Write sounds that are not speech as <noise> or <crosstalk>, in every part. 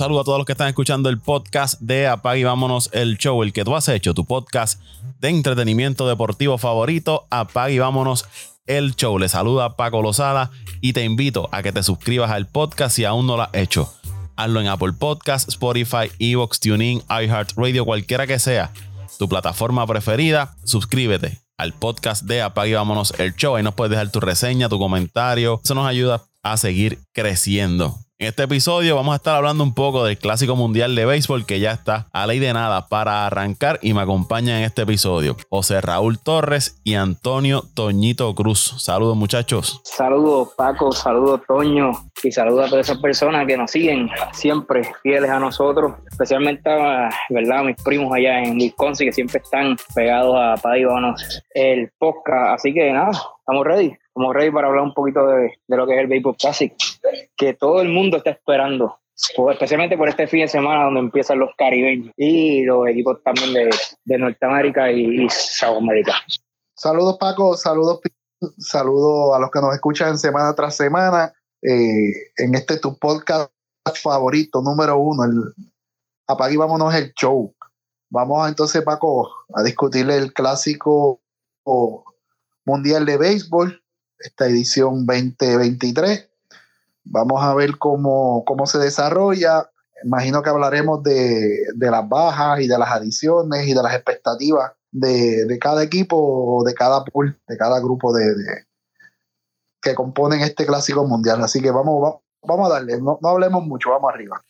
saludo a todos los que están escuchando el podcast de Apag y Vámonos el Show, el que tú has hecho, tu podcast de entretenimiento deportivo favorito, Apag y Vámonos el Show. Le saluda Paco Lozada y te invito a que te suscribas al podcast si aún no lo has hecho. Hazlo en Apple Podcast, Spotify, Evox, TuneIn, iHeartRadio, cualquiera que sea tu plataforma preferida. Suscríbete al podcast de Apague Vámonos el Show. Ahí nos puedes dejar tu reseña, tu comentario. Eso nos ayuda a seguir creciendo. En este episodio vamos a estar hablando un poco del Clásico Mundial de Béisbol que ya está a ley de nada para arrancar y me acompañan en este episodio José Raúl Torres y Antonio Toñito Cruz. Saludos muchachos. Saludos Paco, saludos Toño y saludos a todas esas personas que nos siguen siempre fieles a nosotros, especialmente a ¿verdad? mis primos allá en Wisconsin que siempre están pegados a Padíbanos el podcast. Así que nada, estamos ready como ready para hablar un poquito de, lo que es el Baseball Classic, que todo el mundo está esperando, especialmente por este fin de semana donde empiezan los caribeños y los equipos también de, Norteamérica y, y Sudamérica. Saludos Paco, saludos saludos a los que nos escuchan semana tras semana eh, en este tu podcast favorito número uno, el Apague vámonos el show. Vamos entonces Paco a discutir el clásico mundial de béisbol esta edición 2023. Vamos a ver cómo, cómo se desarrolla. Imagino que hablaremos de, las bajas y de las adiciones y de las expectativas de, cada equipo de cada pool, de cada grupo de, que componen este clásico mundial. Así que vamos, vamos a darle, no, hablemos mucho, vamos arriba.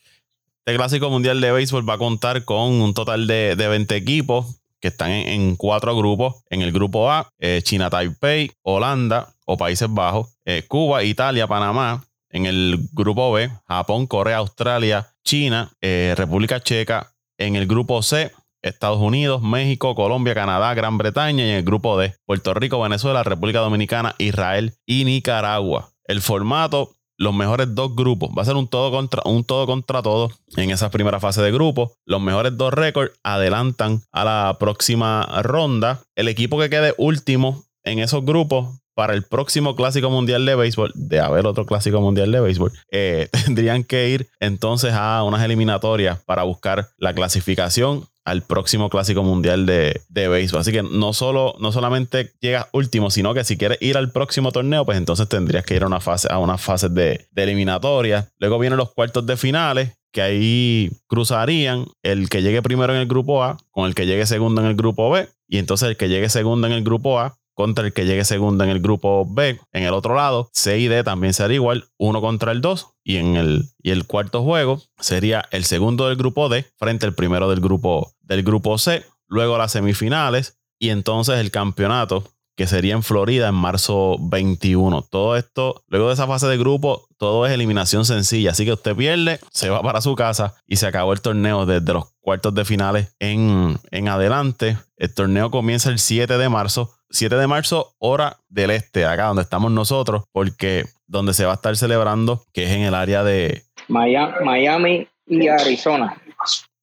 Este clásico mundial de béisbol va a contar con un total de, de 20 equipos que están en, cuatro grupos. En el grupo A, eh, China Taipei, Holanda o Países Bajos, eh, Cuba, Italia, Panamá. En el grupo B, Japón, Corea, Australia, China, eh, República Checa. En el grupo C, Estados Unidos, México, Colombia, Canadá, Gran Bretaña. Y en el grupo D, Puerto Rico, Venezuela, República Dominicana, Israel y Nicaragua. El formato los mejores dos grupos. Va a ser un todo contra, un todo contra todo en esa primera fase de grupo. Los mejores dos récords adelantan a la próxima ronda. El equipo que quede último en esos grupos para el próximo Clásico Mundial de Béisbol, de haber otro Clásico Mundial de Béisbol, eh, <laughs> tendrían que ir entonces a unas eliminatorias para buscar la clasificación al próximo Clásico Mundial de, de béisbol. Así que no, solo, no solamente llegas último, sino que si quieres ir al próximo torneo, pues entonces tendrías que ir a una fase, a unas fases de, de eliminatoria. Luego vienen los cuartos de finales, que ahí cruzarían el que llegue primero en el grupo A con el que llegue segundo en el grupo B. Y entonces el que llegue segundo en el grupo A contra el que llegue segundo en el grupo B. En el otro lado, C y D también sería igual, uno contra el 2. Y en el, y el cuarto juego sería el segundo del grupo D frente al primero del grupo, del grupo C. Luego las semifinales y entonces el campeonato que sería en Florida en marzo 21. Todo esto, luego de esa fase de grupo, todo es eliminación sencilla. Así que usted pierde, se va para su casa y se acabó el torneo desde los cuartos de finales en, en adelante. El torneo comienza el 7 de marzo 7 de marzo, hora del este, acá donde estamos nosotros, porque donde se va a estar celebrando, que es en el área de Miami y Arizona.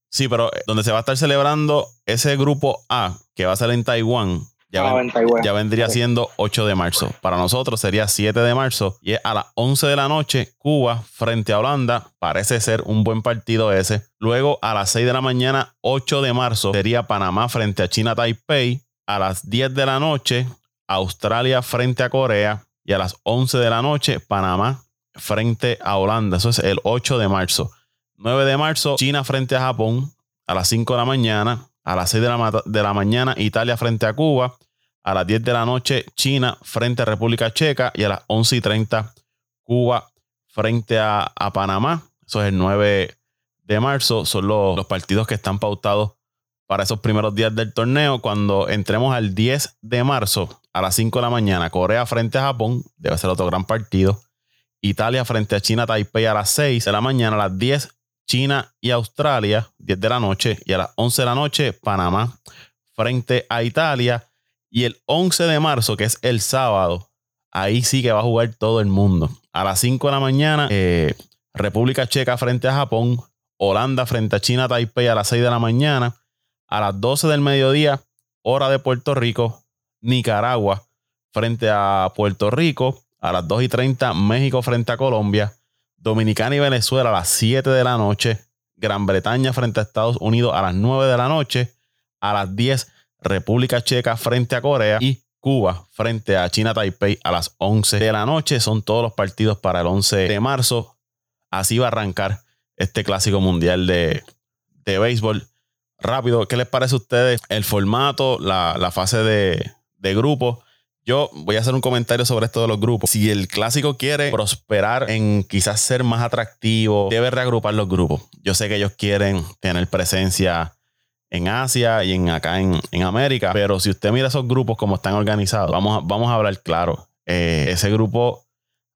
Sí, pero eh, donde se va a estar celebrando ese grupo A, que va a ser en Taiwán, ya, ah, ya, vendría siendo 8 de marzo. Para nosotros sería 7 de marzo y es a las 11 de la noche Cuba frente a Holanda. Parece ser un buen partido ese. Luego a las 6 de la mañana 8 de marzo sería Panamá frente a China Taipei a las 10 de la noche, Australia frente a Corea. Y a las 11 de la noche, Panamá frente a Holanda. Eso es el 8 de marzo. 9 de marzo, China frente a Japón. A las 5 de la mañana. A las 6 de la, de la mañana, Italia frente a Cuba. A las 10 de la noche, China frente a República Checa. Y a las 11 y 30, Cuba frente a, Panamá. Eso es el 9 de marzo. Son los, los partidos que están pautados para esos primeros días del torneo. Cuando entremos al 10 de marzo a las 5 de la mañana, Corea frente a Japón, debe ser otro gran partido. Italia frente a China, Taipei a las 6 de la mañana, a las 10 China y Australia, 10 de la noche, y a las 11 de la noche Panamá frente a Italia. Y el 11 de marzo, que es el sábado, ahí sí que va a jugar todo el mundo. A las 5 de la mañana, eh, República Checa frente a Japón, Holanda frente a China, Taipei a las 6 de la mañana a las 12 del mediodía, hora de Puerto Rico, Nicaragua frente a Puerto Rico, a las 2 y 30, México frente a Colombia, Dominicana y Venezuela a las 7 de la noche, Gran Bretaña frente a Estados Unidos a las 9 de la noche. A las 10, República Checa frente a Corea. Y Cuba frente a China Taipei a las 11 de la noche. Son todos los partidos para el 11 de marzo. Así va a arrancar este clásico mundial de, de béisbol. Rápido, ¿qué les parece a ustedes el formato, la, la fase de, de grupo? Yo voy a hacer un comentario sobre esto de los grupos. Si el clásico quiere prosperar en quizás ser más atractivo, debe reagrupar los grupos. Yo sé que ellos quieren tener presencia en Asia y en acá en, América, pero si usted mira esos grupos como están organizados, vamos a, vamos a hablar claro. Eh, ese grupo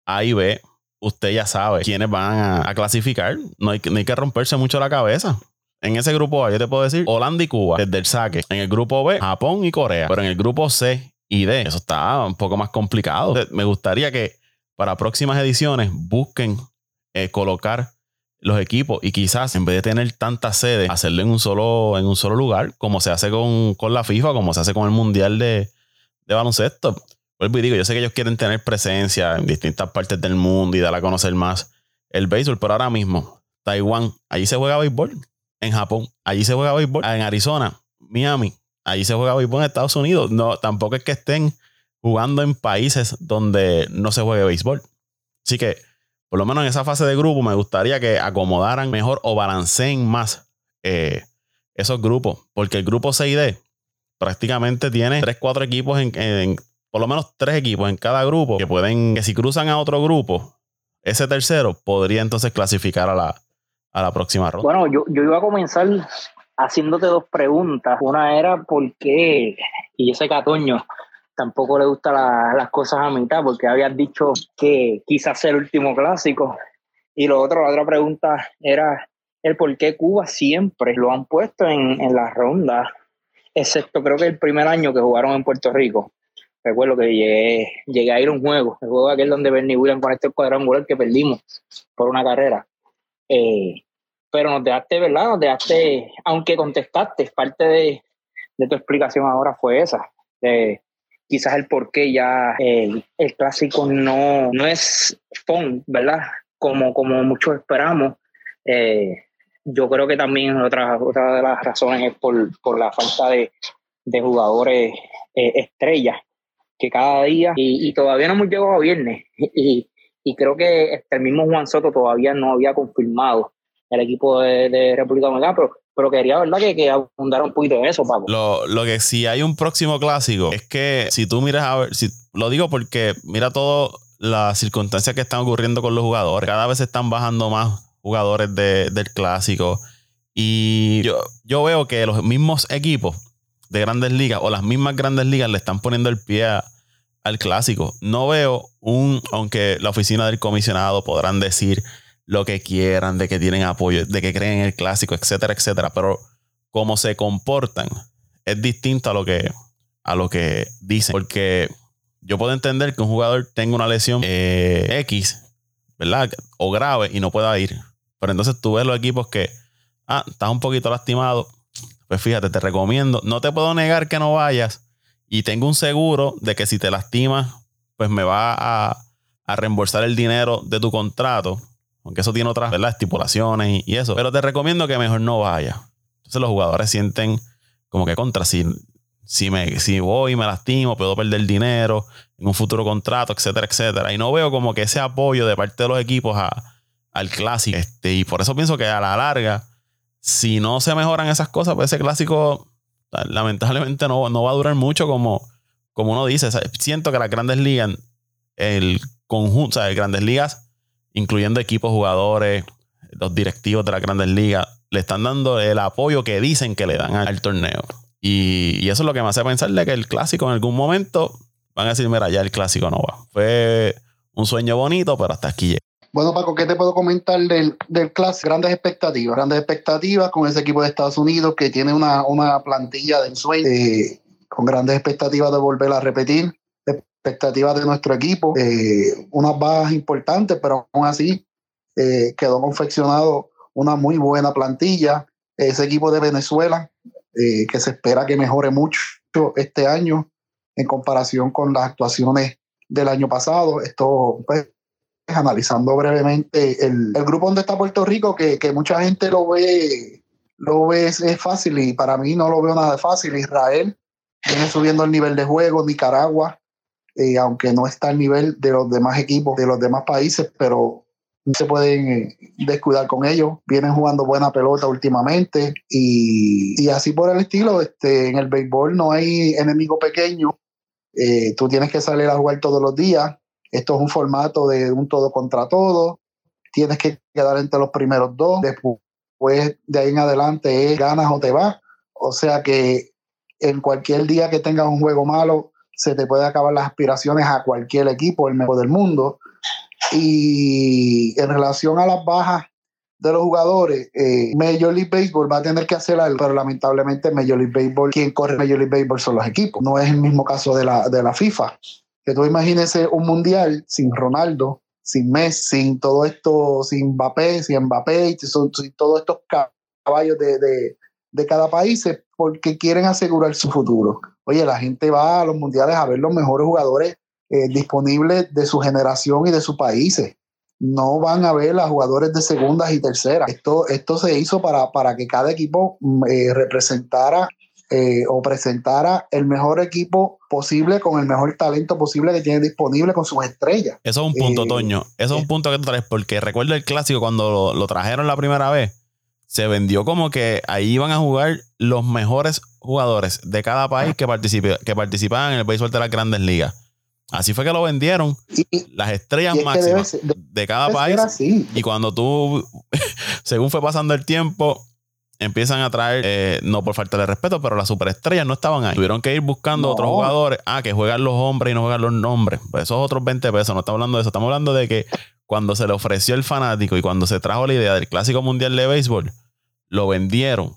A y B, usted ya sabe quiénes van a, clasificar. No hay, no hay que romperse mucho la cabeza. En ese grupo A, yo te puedo decir Holanda y Cuba desde el saque. En el grupo B, Japón y Corea. Pero en el grupo C y D. Eso está un poco más complicado. Me gustaría que para próximas ediciones busquen eh, colocar los equipos y quizás en vez de tener tantas sedes, hacerlo en un solo, en un solo lugar, como se hace con, la FIFA, como se hace con el Mundial de, baloncesto. Vuelvo y digo, yo sé que ellos quieren tener presencia en distintas partes del mundo y dar a conocer más el béisbol, pero ahora mismo, Taiwán, allí se juega béisbol. En Japón, allí se juega béisbol. En Arizona, Miami, Ahí se juega béisbol en Estados Unidos. No, tampoco es que estén jugando en países donde no se juegue béisbol. Así que, por lo menos en esa fase de grupo, me gustaría que acomodaran mejor o balanceen más eh, esos grupos. Porque el grupo 6D prácticamente tiene 3, 4 equipos en, por lo menos 3 equipos en cada grupo que pueden, que si cruzan a otro grupo, ese tercero podría entonces clasificar a la, a la próxima ronda. Bueno, yo, yo iba a comenzar haciéndote dos preguntas. Una era por qué, y ese Catoño tampoco le gustan las cosas a mitad, porque habías dicho que quizás sea el último clásico. Y lo otro, la otra pregunta era el por qué Cuba siempre lo han puesto en, en la ronda, excepto creo que el primer año que jugaron en Puerto Rico. Recuerdo que llegué, llegué a ir a un juego, el juego aquel donde Bernie Williams con este cuadrangular que perdimos por una carrera. Eh, pero nos dejaste, ¿verdad? Nos dejaste, aunque contestaste, parte de, tu explicación ahora fue esa. De, quizás el por qué ya el, clásico no, no es fun, ¿verdad? Como, como muchos esperamos. Eh, yo creo que también otra, otra de las razones es por, la falta de, jugadores eh, estrellas que cada día, y, todavía no hemos llegado a viernes, y, y creo que el mismo Juan Soto todavía no había confirmado el equipo de, República Dominicana, pero, pero quería, ¿verdad?, que, que abundara un poquito en eso, Paco. Lo, lo que si hay un próximo clásico es que si tú miras a ver, si, lo digo porque mira todas las circunstancias que están ocurriendo con los jugadores. Cada vez están bajando más jugadores del clásico. Y yo, yo veo que los mismos equipos de grandes ligas o las mismas grandes ligas le están poniendo el pie al clásico. No veo un, aunque la oficina del comisionado podrán decir lo que quieran, de que tienen apoyo, de que creen en el clásico, etcétera, etcétera. Pero cómo se comportan es distinto a lo que, a lo que dicen. Porque yo puedo entender que un jugador tenga una lesión eh, X, ¿verdad? O grave y no pueda ir. Pero entonces tú ves los equipos que, ah, estás un poquito lastimado. Pues fíjate, te recomiendo. No te puedo negar que no vayas. Y tengo un seguro de que si te lastimas, pues me va a, a reembolsar el dinero de tu contrato aunque eso tiene otras estipulaciones y, eso. Pero te recomiendo que mejor no vaya. Entonces los jugadores sienten como que contra, si, si, me, si voy me lastimo, puedo perder dinero en un futuro contrato, etcétera, etcétera. Y no veo como que ese apoyo de parte de los equipos al clásico. Este, y por eso pienso que a la larga, si no se mejoran esas cosas, pues ese clásico lamentablemente no, no va a durar mucho como, como uno dice. siento que las grandes ligas, el conjunto, o sea, las grandes ligas incluyendo equipos, jugadores, los directivos de las grandes ligas, le están dando el apoyo que dicen que le dan al torneo. Y, eso es lo que me hace pensar de que el clásico en algún momento van a decir, mira, ya el clásico no va. Fue un sueño bonito, pero hasta aquí llega. Bueno, Paco, ¿qué te puedo comentar del, del clásico? Grandes expectativas, grandes expectativas con ese equipo de Estados Unidos que tiene una, plantilla de ensueño, eh, con grandes expectativas de volver a repetir expectativas de nuestro equipo, eh, unas bajas importantes, pero aún así eh, quedó confeccionado una muy buena plantilla. Ese equipo de Venezuela, eh, que se espera que mejore mucho este año en comparación con las actuaciones del año pasado. Esto pues, analizando brevemente el, grupo donde está Puerto Rico, que, mucha gente lo ve, lo ve es, fácil y para mí no lo veo nada fácil. Israel viene subiendo el nivel de juego, Nicaragua, eh, aunque no está al nivel de los demás equipos, de los demás países, pero se pueden eh, descuidar con ellos. Vienen jugando buena pelota últimamente y, y, así por el estilo. Este, en el béisbol no hay enemigo pequeño. Eh, tú tienes que salir a jugar todos los días. Esto es un formato de un todo contra todo. Tienes que quedar entre los primeros dos. Después de ahí en adelante es ganas o te vas. O sea que en cualquier día que tengas un juego malo, se te puede acabar las aspiraciones a cualquier equipo, el mejor del mundo. Y en relación a las bajas de los jugadores, eh, Major League Baseball va a tener que hacer algo, pero lamentablemente Major League Baseball, quien corre Major League Baseball son los equipos. No es el mismo caso de la, de la FIFA. Que tú imagínese un mundial sin Ronaldo, sin Messi, sin todo esto, sin Mbappé, sin Mbappé, sin, sin todos estos caballos de, de, de cada país, porque quieren asegurar su futuro. Oye, la gente va a los mundiales a ver los mejores jugadores eh, disponibles de su generación y de sus países. No van a ver a jugadores de segundas y terceras. Esto, esto se hizo para, para que cada equipo mm, eh, representara eh, o presentara el mejor equipo posible con el mejor talento posible que tiene disponible con sus estrellas. Eso es un punto, Toño. Eso es un punto que tú traes, porque recuerdo el clásico cuando lo, trajeron la primera vez. Se vendió como que ahí iban a jugar los mejores jugadores de cada país que, que participaban en el béisbol de las grandes ligas. Así fue que lo vendieron. las estrellas máximas de, cada país. Y cuando tú, <laughs> según fue pasando el tiempo, empiezan a traer, eh, no por falta de respeto, pero las superestrellas no estaban ahí. Tuvieron que ir buscando otros jugadores. Ah, que juegan los hombres y no juegan los nombres. Pues esos otros 20 pesos. No estamos hablando de eso. Estamos hablando de que cuando se le ofreció el fanático y cuando se trajo la idea del Clásico Mundial de Béisbol, lo vendieron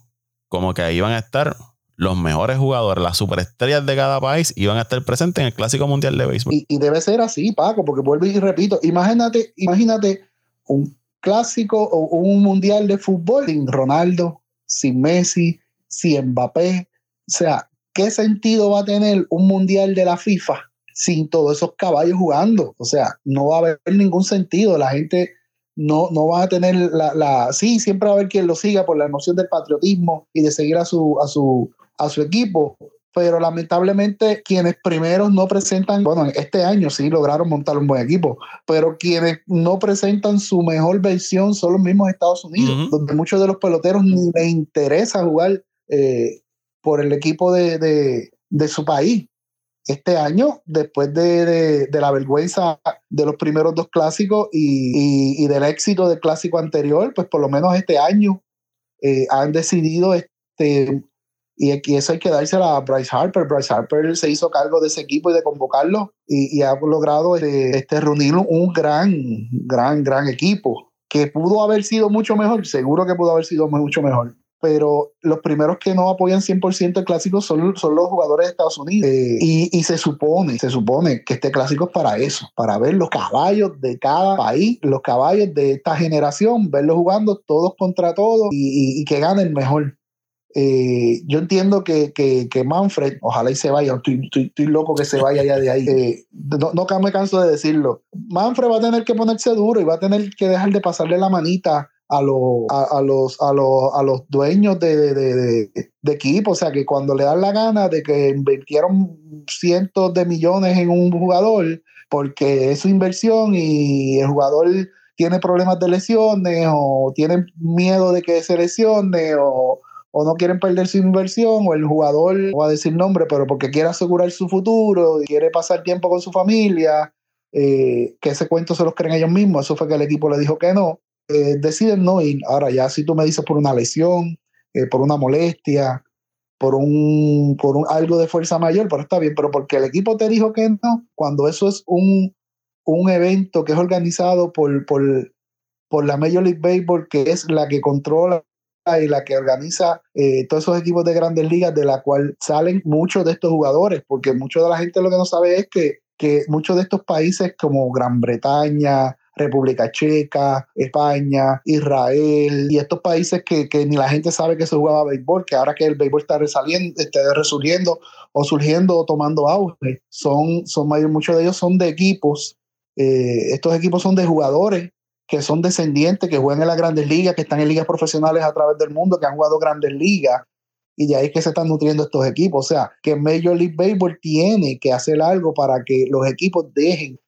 como que ahí iban a estar los mejores jugadores, las superestrellas de cada país iban a estar presentes en el Clásico Mundial de Béisbol. Y, debe ser así, Paco, porque vuelvo y repito, imagínate, imagínate un clásico o un mundial de fútbol sin Ronaldo, sin Messi, sin Mbappé. O sea, ¿qué sentido va a tener un mundial de la FIFA sin todos esos caballos jugando? O sea, no va a haber ningún sentido. La gente no, no va a tener la, la, Sí, siempre va a haber quien lo siga por la emoción del patriotismo y de seguir a su, a su, a su equipo, pero lamentablemente quienes primero no presentan, bueno, este año sí lograron montar un buen equipo, pero quienes no presentan su mejor versión son los mismos Estados Unidos, donde muchos de los peloteros ni les interesa jugar eh, por el equipo de, de, su país. Este año, después de, de, la vergüenza de los primeros dos clásicos y, y, del éxito del clásico anterior, pues por lo menos este año eh, han decidido este, y aquí eso hay que dársela a Bryce Harper. Bryce Harper se hizo cargo de ese equipo y de convocarlo y, ha logrado este, este, reunir un gran, gran, gran equipo que pudo haber sido mucho mejor, seguro que pudo haber sido mucho mejor. Pero los primeros que no apoyan 100% el clásico son, son los jugadores de Estados Unidos. Eh, y, y, se supone, se supone que este clásico es para eso, para ver los caballos de cada país, los caballos de esta generación, verlos jugando todos contra todos y, y que ganen mejor. Eh, yo entiendo que, que, Manfred, ojalá y se vaya, estoy, estoy, loco que se vaya ya de ahí. Eh, no, no, me canso de decirlo. Manfred va a tener que ponerse duro y va a tener que dejar de pasarle la manita a, los a, los, a, los, a los dueños de, de, de, equipo. O sea, que cuando le dan la gana de que invirtieron cientos de millones en un jugador, porque es su inversión y el jugador tiene problemas de lesiones o tiene miedo de que se lesione o o no quieren perder su inversión, o el jugador, no va a decir nombre, pero porque quiere asegurar su futuro, quiere pasar tiempo con su familia, eh, que ese cuento se los creen ellos mismos, eso fue que el equipo le dijo que no, eh, deciden no ir. Ahora ya si tú me dices por una lesión, eh, por una molestia, por un, por un, algo de fuerza mayor, pero está bien, pero porque el equipo te dijo que no, cuando eso es un, un evento que es organizado por, por, por la Major League Baseball, que es la que controla y la que organiza eh, todos esos equipos de grandes ligas, de la cual salen muchos de estos jugadores, porque mucho de la gente lo que no sabe es que, que muchos de estos países como Gran Bretaña, República Checa, España, Israel y estos países que, que, ni la gente sabe que se jugaba béisbol, que ahora que el béisbol está resaliendo, está resurgiendo o surgiendo o tomando auge, son, son muchos de ellos son de equipos Eh, estos equipos son de jugadores que son descendientes, que juegan en las grandes ligas, que están en ligas profesionales a través del mundo, que han jugado grandes ligas, y de ahí es que se están nutriendo estos equipos. O sea, que Major League Baseball tiene que hacer algo para que los equipos dejen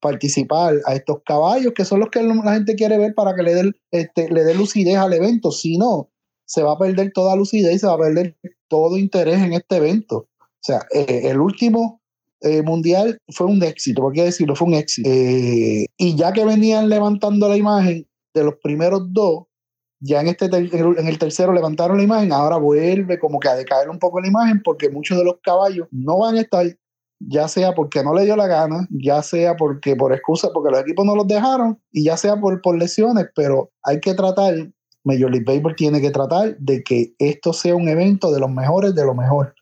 participar a estos caballos, que son los que la gente quiere ver para que le dé este, le dé lucidez al evento. Si no, se va a perder toda lucidez y se va a perder todo interés en este evento. O sea, eh, el último eh, mundial fue un éxito, por qué decirlo, fue un éxito. Eh, y ya que venían levantando la imagen de los primeros dos, ya en, este en el tercero levantaron la imagen, ahora vuelve como que a decaer un poco la imagen porque muchos de los caballos no van a estar, ya sea porque no le dio la gana, ya sea porque por excusa, porque los equipos no los dejaron y ya sea por, por lesiones, pero hay que tratar, Major League Baseball tiene que tratar de que esto sea un evento de los mejores de lo mejor.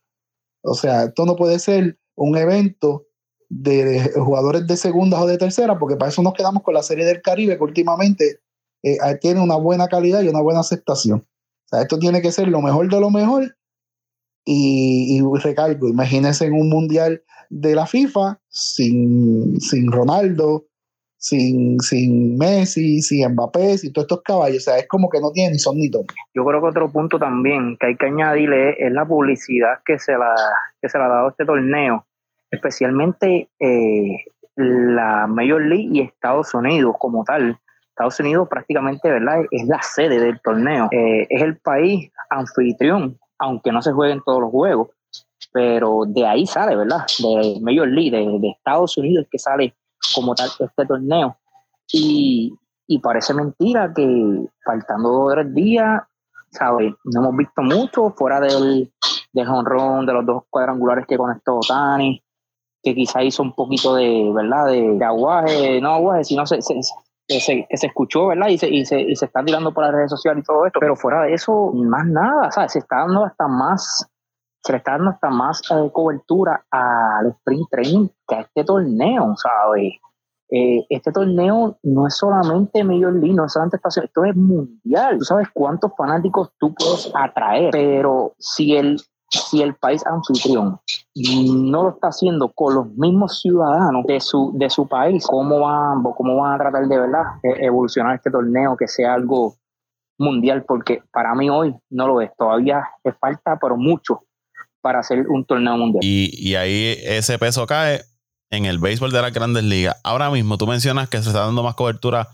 O sea, esto no puede ser un evento de, jugadores de segunda o de tercera, porque para eso nos quedamos con la Serie del Caribe, que últimamente eh, tiene una buena calidad y una buena aceptación. O sea, esto tiene que ser lo mejor de lo mejor. Y, y recalco, imagínense en un mundial de la FIFA sin, sin Ronaldo, sin, sin Messi, sin Mbappé, sin todos estos caballos. O sea, es como que no tiene ni son ni tono. Yo creo que otro punto también que hay que añadirle es la publicidad que se la, que se le ha dado este torneo, especialmente eh, la Major League y Estados Unidos como tal. Estados Unidos prácticamente ¿verdad? es la sede del torneo, eh, es el país anfitrión, aunque no se jueguen todos los juegos, pero de ahí sale, ¿verdad? De Major League, de, Estados Unidos que sale como tal este torneo. Y, y parece mentira que faltando dos o tres días, ¿sabes? No hemos visto mucho fuera del, del de los dos cuadrangulares que conectó Tani, que quizá hizo un poquito de, ¿verdad? De, aguaje, no aguaje, sino se, se, que se, se escuchó, ¿verdad? Y se, y, se, y se está tirando por las redes sociales y todo esto. Pero fuera de eso, más nada, ¿sabes? Se está dando hasta más se le está dando hasta más eh, cobertura al sprint training que a este torneo, ¿sabes? Eh, este torneo no es solamente Major League, no es solamente estación, esto es mundial. Tú sabes cuántos fanáticos tú puedes atraer, pero si el, si el país anfitrión no lo está haciendo con los mismos ciudadanos de su, de su país, ¿cómo van, ¿cómo van a tratar de verdad evolucionar este torneo que sea algo mundial? Porque para mí hoy no lo es, todavía falta, pero mucho para hacer un torneo mundial. Y, y ahí ese peso cae en el béisbol de las grandes ligas. Ahora mismo tú mencionas que se está dando más cobertura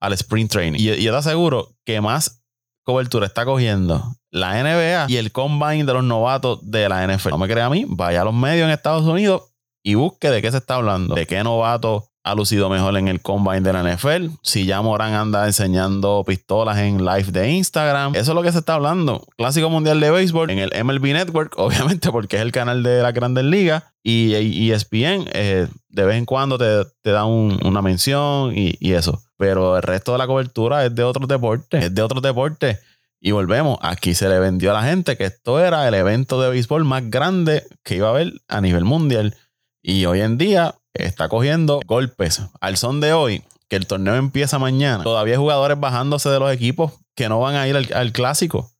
al sprint training. Y, yo te aseguro que más cobertura está cogiendo la NBA y el combine de los novatos de la NFL. No me crea a mí, vaya a los medios en Estados Unidos y busque de qué se está hablando. De qué novato ha lucido mejor en el combine de la NFL. Si ya Morán anda enseñando pistolas en live de Instagram. Eso es lo que se está hablando. Clásico Mundial de Béisbol en el MLB Network, <laughs> obviamente porque es el canal de la Grandes Ligas. Y ESPN eh, de vez en cuando te, te da una mención y, y, eso. Pero el resto de la cobertura es de otros deportes. Es de otros deportes. Y volvemos, aquí se le vendió a la gente que esto era el evento de béisbol más grande que iba a haber a nivel mundial. Y hoy en día está cogiendo golpes. Al son de hoy, que el torneo empieza mañana, todavía hay jugadores bajándose de los equipos que no van a ir al, clásico.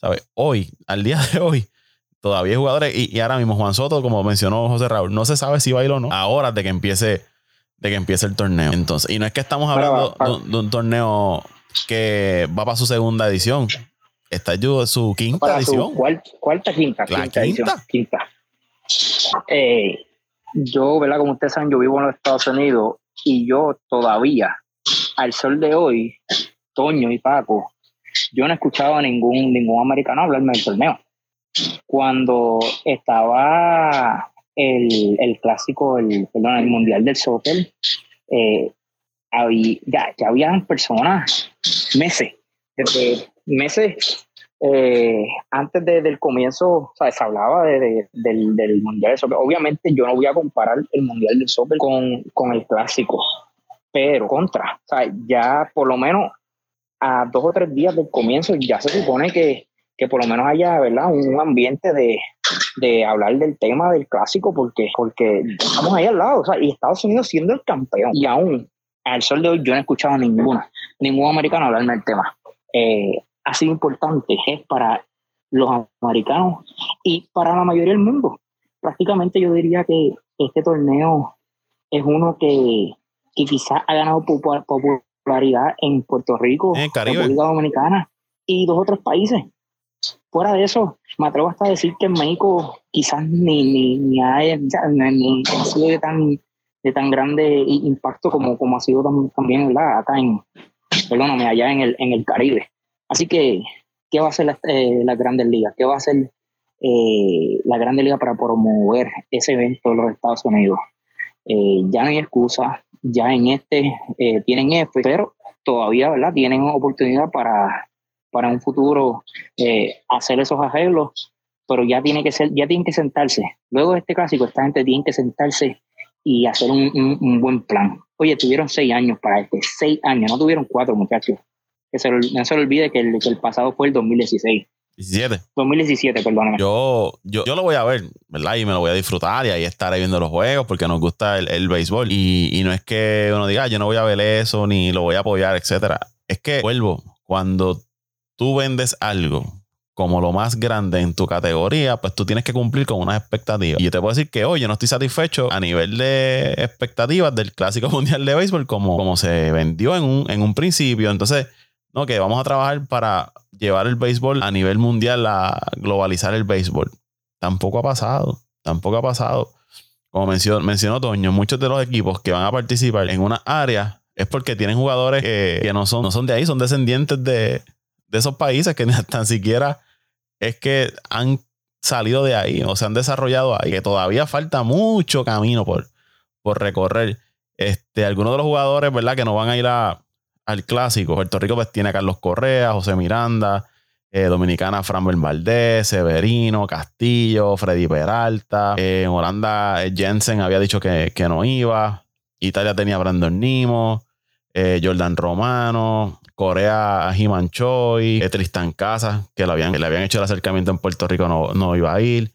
¿Sabes? Hoy, al día de hoy, todavía hay jugadores. Y, ahora mismo Juan Soto, como mencionó José Raúl, no se sabe si va a ir o no. Ahora de que empiece, de que empiece el torneo. Entonces, y no es que estamos hablando de, un torneo que va para su segunda edición. Está yo su quinta edición. cuarta, quinta. La quinta. Edición, quinta. Eh, yo, ¿verdad? Como ustedes saben, yo vivo en los Estados Unidos y yo todavía, al sol de hoy, Toño y Paco, yo no he escuchado a ningún, ningún americano hablarme del torneo. Cuando estaba el, el clásico, el, el mundial del soccer, eh, había, ya, ya habían personas, meses, desde meses eh, antes del comienzo, se hablaba de, del, del, Mundial de Soccer. Obviamente yo no voy a comparar el Mundial de Soccer con, con el clásico, pero contra, sea, ya por lo menos a dos o tres días del comienzo ya se supone que, que por lo menos haya ¿verdad? un ambiente de, de hablar del tema del clásico porque, porque estamos ahí al lado, sea, y Estados Unidos siendo el campeón. Y aún al sol de hoy yo no he escuchado a ninguno, ningún americano hablarme del tema. Eh, ha sido importante es para los americanos y para la mayoría del mundo. Prácticamente yo diría que este torneo es uno que, que quizás ha ganado popularidad en Puerto Rico, En. República Dominicana y dos otros países. Fuera de eso, me atrevo hasta a decir que en México quizás ni, ni, ni, ha, ni- sido de tan, de tan grande impacto como, como ha sido tam- también ¿verdad? acá en, perdóname, allá en el, en el Caribe. Así que, ¿qué va a hacer la, eh, las grandes ligas? ¿Qué va a hacer eh, la Grande Liga para promover ese evento en los Estados Unidos? Eh, ya no hay excusa, ya en este tienen F, pero todavía ¿verdad? tienen oportunidad para, para un futuro hacer esos arreglos, pero ya tiene que ser, ya tienen que sentarse. Luego de este clásico, esta gente tiene que sentarse y hacer un- un buen plan. Oye, tuvieron seis años para este, seis años, no tuvieron cuatro muchachos. Que se, no se le olvide que el, que el pasado fue el 2016. 17. 2017, perdóname. Yo, yo, yo lo voy a ver, ¿verdad? Y me lo voy a disfrutar y ahí estaré viendo los juegos porque nos gusta el, el béisbol. Y, y no es que uno diga, "Ah, yo no voy a ver eso ni lo voy a apoyar, etcétera. Es que, vuelvo, cuando tú vendes algo como lo más grande en tu categoría, pues tú tienes que cumplir con unas expectativas. Y yo te puedo decir que hoy yo no estoy satisfecho a nivel de expectativas del Clásico <laughs> Mundial de Béisbol como, como se vendió en un, en un principio. Entonces, no, que vamos a trabajar para llevar el béisbol a nivel mundial, a globalizar el béisbol. Tampoco ha pasado, tampoco ha pasado. Como mencionó, mencionó Toño, muchos de los equipos que van a participar en una área es porque tienen jugadores que, no, son, no son de ahí, son descendientes de, de esos países que ni <laughs> tan siquiera es que han salido de ahí o se han desarrollado ahí, que todavía falta mucho camino por, por recorrer. Este, algunos de los jugadores, ¿verdad? Que no van a ir a, al clásico. Puerto Rico pues tiene a Carlos Correa, José Miranda, eh, Dominicana Framber Valdés, Severino, Castillo, Freddy Peralta. Eh, en Holanda eh, Jensen había dicho que, que no iba. Italia tenía Brandon Nimo, Jordan Romano, Corea a Jiman Choi, Tristan Casas, que le habían, le habían hecho el acercamiento en Puerto Rico, no, no iba a ir.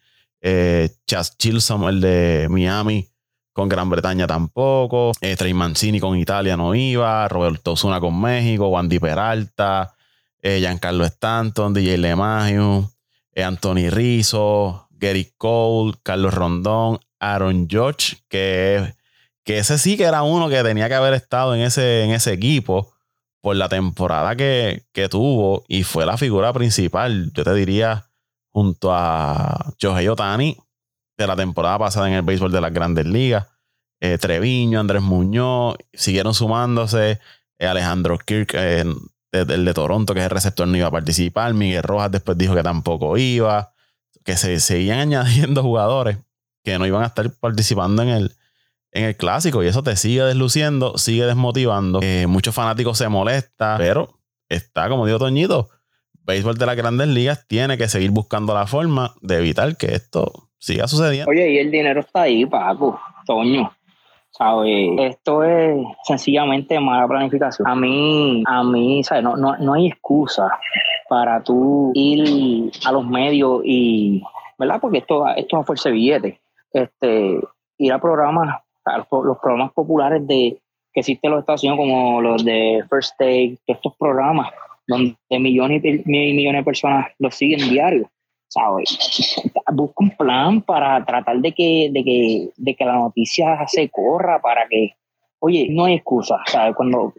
Chas Chilson, el de Miami, con Gran Bretaña tampoco. Eh, Trey Mancini con Italia no iba. Roberto Osuna con México. Wandy Peralta. Eh, Giancarlo Stanton. DJ LeMahieu. Eh, Anthony Rizzo. Gary Cole. Carlos Rondón. Aaron George. Que, que ese sí que era uno que tenía que haber estado en ese, en ese equipo por la temporada que, que tuvo. Y fue la figura principal. Yo te diría junto a Shohei Otani de la temporada pasada en el béisbol de las grandes ligas. Eh, Treviño, Andrés Muñoz, siguieron sumándose. Eh, Alejandro Kirk, eh, de- el de Toronto, que es el receptor, no iba a participar. Miguel Rojas después dijo que tampoco iba. Que se seguían <laughs> añadiendo jugadores que no iban a estar participando en el, en el clásico. Y eso te sigue desluciendo, sigue desmotivando. Muchos fanáticos se molestan, pero está, como dijo Toñito, béisbol de las grandes ligas tiene que seguir buscando la forma de evitar que esto siga sucediendo. Oye, y el dinero está ahí, Paco, Toño. ¿Sabes? Esto es sencillamente mala planificación. A mí, a mí, ¿sabes? No, no, no hay excusa para tú ir a los medios y, ¿verdad? Porque esto, esto es a fuerza de billete. Este, ir a programas, los, programas populares de que existen en los Estados Unidos, como los de First Take, estos programas donde millones y mi- millones de personas los siguen diario. ¿Sabes? Busca un plan para tratar de que, de que, de que la noticia se corra, para que, oye, no hay excusa, ¿sabes? Cuando,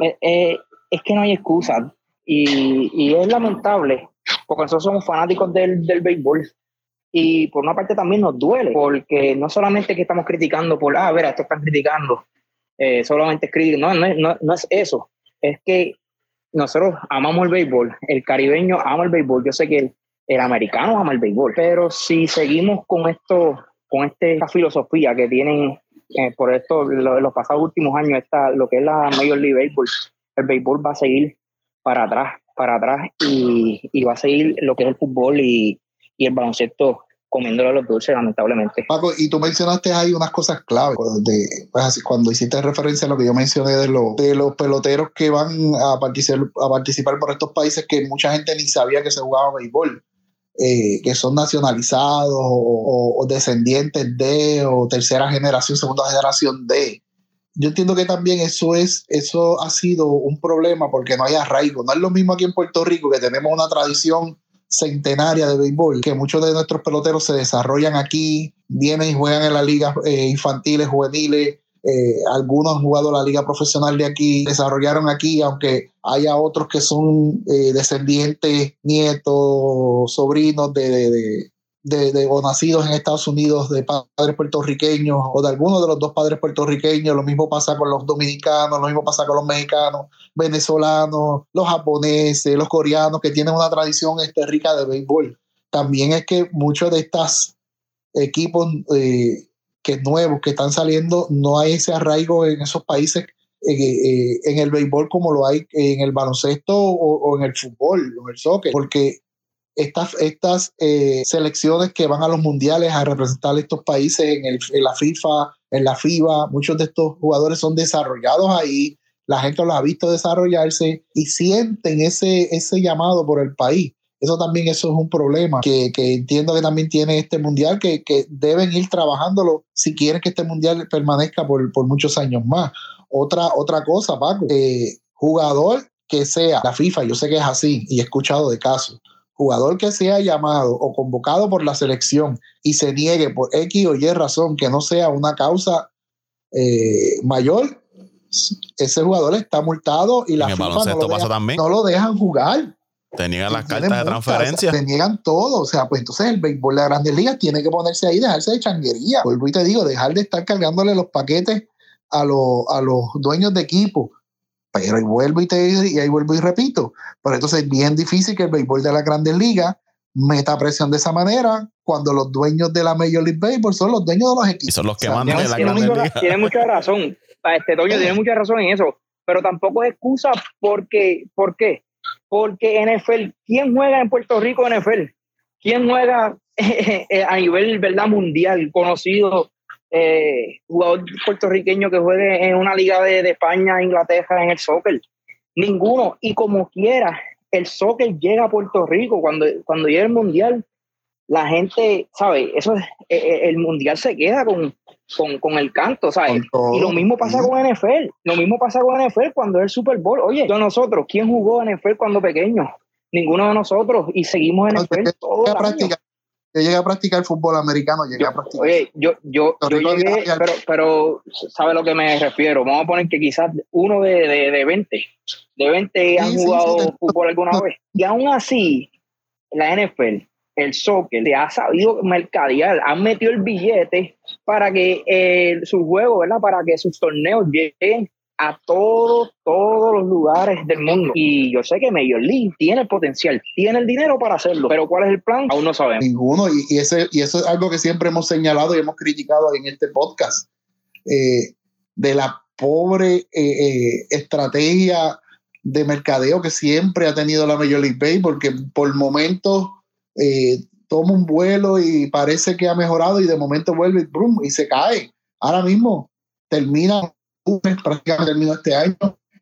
eh, eh, es que no hay excusa y, es lamentable, porque nosotros somos fanáticos del, del béisbol y por una parte también nos duele, porque no solamente que estamos criticando por, ah, a ver, esto están criticando, eh, solamente es crítico, no, no, no, no es eso, es que nosotros amamos el béisbol, el caribeño ama el béisbol, yo sé que el, americano ama el béisbol, pero si seguimos con esto, con este- esta filosofía que tienen eh, por esto, lo- los pasados últimos años, esta, lo que es la Major League Baseball, el béisbol va a seguir para atrás, para atrás y, y va a seguir lo que es el fútbol y, y el baloncesto comiéndole a los dulces, lamentablemente. Paco, y tú mencionaste ahí unas cosas clave, de, pues así, cuando hiciste referencia a lo que yo mencioné de, los de los peloteros que van a participar, a participar por estos países que mucha gente ni sabía que se jugaba béisbol, eh, que son nacionalizados o, o- descendientes de, o tercera generación, segunda generación de. Yo entiendo que también eso es, eso ha sido un problema porque no hay arraigo. No es lo mismo aquí en Puerto Rico que tenemos una tradición centenaria de béisbol, que muchos de nuestros peloteros se desarrollan aquí, vienen y juegan en las ligas eh, infantiles, juveniles, eh, algunos han jugado la liga profesional de aquí, desarrollaron aquí, aunque haya otros que son eh, descendientes, nietos, sobrinos de, de, o nacidos en Estados Unidos de padres puertorriqueños o de alguno de los dos padres puertorriqueños. Lo mismo pasa con los dominicanos, lo mismo pasa con los mexicanos, venezolanos, los japoneses, los coreanos, que tienen una tradición este, rica de béisbol. También es que muchos de estos equipos eh, que nuevos que están saliendo, no hay ese arraigo en esos países eh, eh, en el béisbol como lo hay en el baloncesto o, en el fútbol o el soccer, porque estas, estas eh, selecciones que van a los mundiales a representar estos países en, el, en, la FIFA, en la FIBA, muchos de estos jugadores son desarrollados ahí, la gente los ha visto desarrollarse y sienten ese, ese llamado por el país. Eso también eso es un problema que, que entiendo que también tiene este mundial, que, que, deben ir trabajándolo si quieren que este mundial permanezca por, por muchos años más. Otra, otra cosa, Paco, eh, jugador que sea la FIFA, yo sé que es así y he escuchado de casos, jugador que sea llamado o convocado por la selección y se niegue por X o Y razón que no sea una causa eh, mayor, ese jugador está multado y la FIFA no lo, dejan, jugar. Te niegan las cartas de transferencia. te niegan todo. O sea, pues entonces el béisbol de las grandes ligas tiene que ponerse ahí, dejarse de changuería. Vuelvo y te digo, dejar de estar cargándole los paquetes a, a los dueños de equipo pero ahí vuelvo y te y ahí vuelvo y repito. Pero entonces es bien difícil que el béisbol de la grandes ligas meta presión de esa manera cuando los dueños de la Major League Baseball son los dueños de los equipos. Y son los que mandan en la grandes ligas. Tiene mucha razón. Este Toño tiene <laughs> mucha razón en eso. Pero tampoco es excusa porque, ¿por qué? Porque NFL, ¿quién juega en Puerto Rico NFL? ¿Quién juega <laughs> eh, a nivel verdad mundial conocido eh, jugador puertorriqueño que juegue en una liga de, España, Inglaterra, en el soccer. Ninguno. Y como quiera, el soccer llega a Puerto Rico. Cuando, cuando llega el mundial, la gente, ¿sabe? Eso eh, el mundial se queda con, con, el canto, ¿sabes? Y lo mismo pasa con NFL. Lo mismo pasa con NFL cuando es el Super Bowl. Oye, yo nosotros, ¿quién jugó NFL cuando pequeño? Ninguno de nosotros. Y seguimos en NFL todo el año yo llegué a practicar fútbol americano, llegué a practicar. Oye, yo, yo, yo llegué, pero, pero ¿sabe a lo que me refiero? Vamos a poner que quizás uno de, de, de 20, de 20 han jugado fútbol alguna vez. Y aún así, la NFL, el soccer, le ha sabido mercadear, han metido el billete para que eh, sus juegos, ¿verdad? Para que sus torneos lleguen a todos, todos los lugares del mundo. Y yo sé que Major League tiene el potencial, tiene el dinero para hacerlo, pero ¿cuál es el plan? Aún no sabemos. Ninguno, y, ese, y eso es algo que siempre hemos señalado y hemos criticado en este podcast, eh, de la pobre eh, eh, estrategia de mercadeo que siempre ha tenido la Major League Baseball, porque por momentos toma un vuelo y parece que ha mejorado y de momento vuelve y, y se cae. Ahora mismo termina prácticamente terminó este año,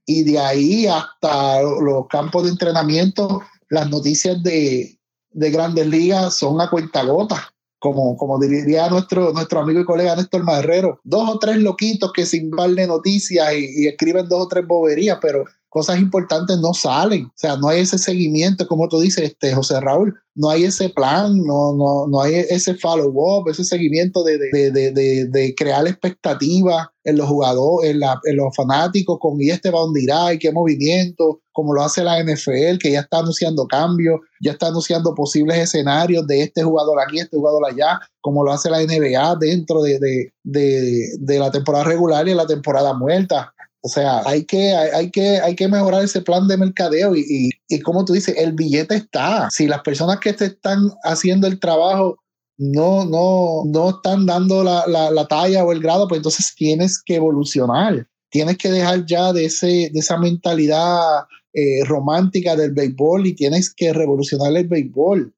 y de ahí hasta los campos de entrenamiento, las noticias de, de grandes ligas son a cuenta gota. Como, como diría nuestro, nuestro amigo y colega Néstor Marrero, dos o tres loquitos que sin de noticias y, y escriben dos o tres boberías, pero cosas importantes no salen. O sea, no hay ese seguimiento, como tú dices, este, José Raúl, no hay ese plan, no, no, no hay ese follow-up, ese seguimiento de, de, de, de, crear expectativas en los jugadores, en, la, en, los fanáticos, con y este va a irá y qué movimiento, como lo hace la NFL, que ya está anunciando cambios, ya está anunciando posibles escenarios de este jugador aquí, este jugador allá, como lo hace la NBA dentro de, de la temporada regular y la temporada muerta. O sea, hay que, hay, que, hay que mejorar ese plan de mercadeo y, y, como tú dices, el billete está. Si las personas que te están haciendo el trabajo no, no, no están dando la, la, talla o el grado, pues entonces tienes que evolucionar. Tienes que dejar ya de, ese, de esa mentalidad eh, romántica del béisbol y tienes que revolucionar el béisbol.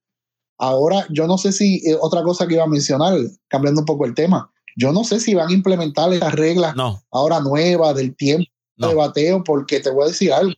Ahora, yo no sé si eh, otra cosa que iba a mencionar, cambiando un poco el tema, yo no sé si van a implementar esas reglas ahora nuevas del tiempo de bateo, porque te voy a decir algo.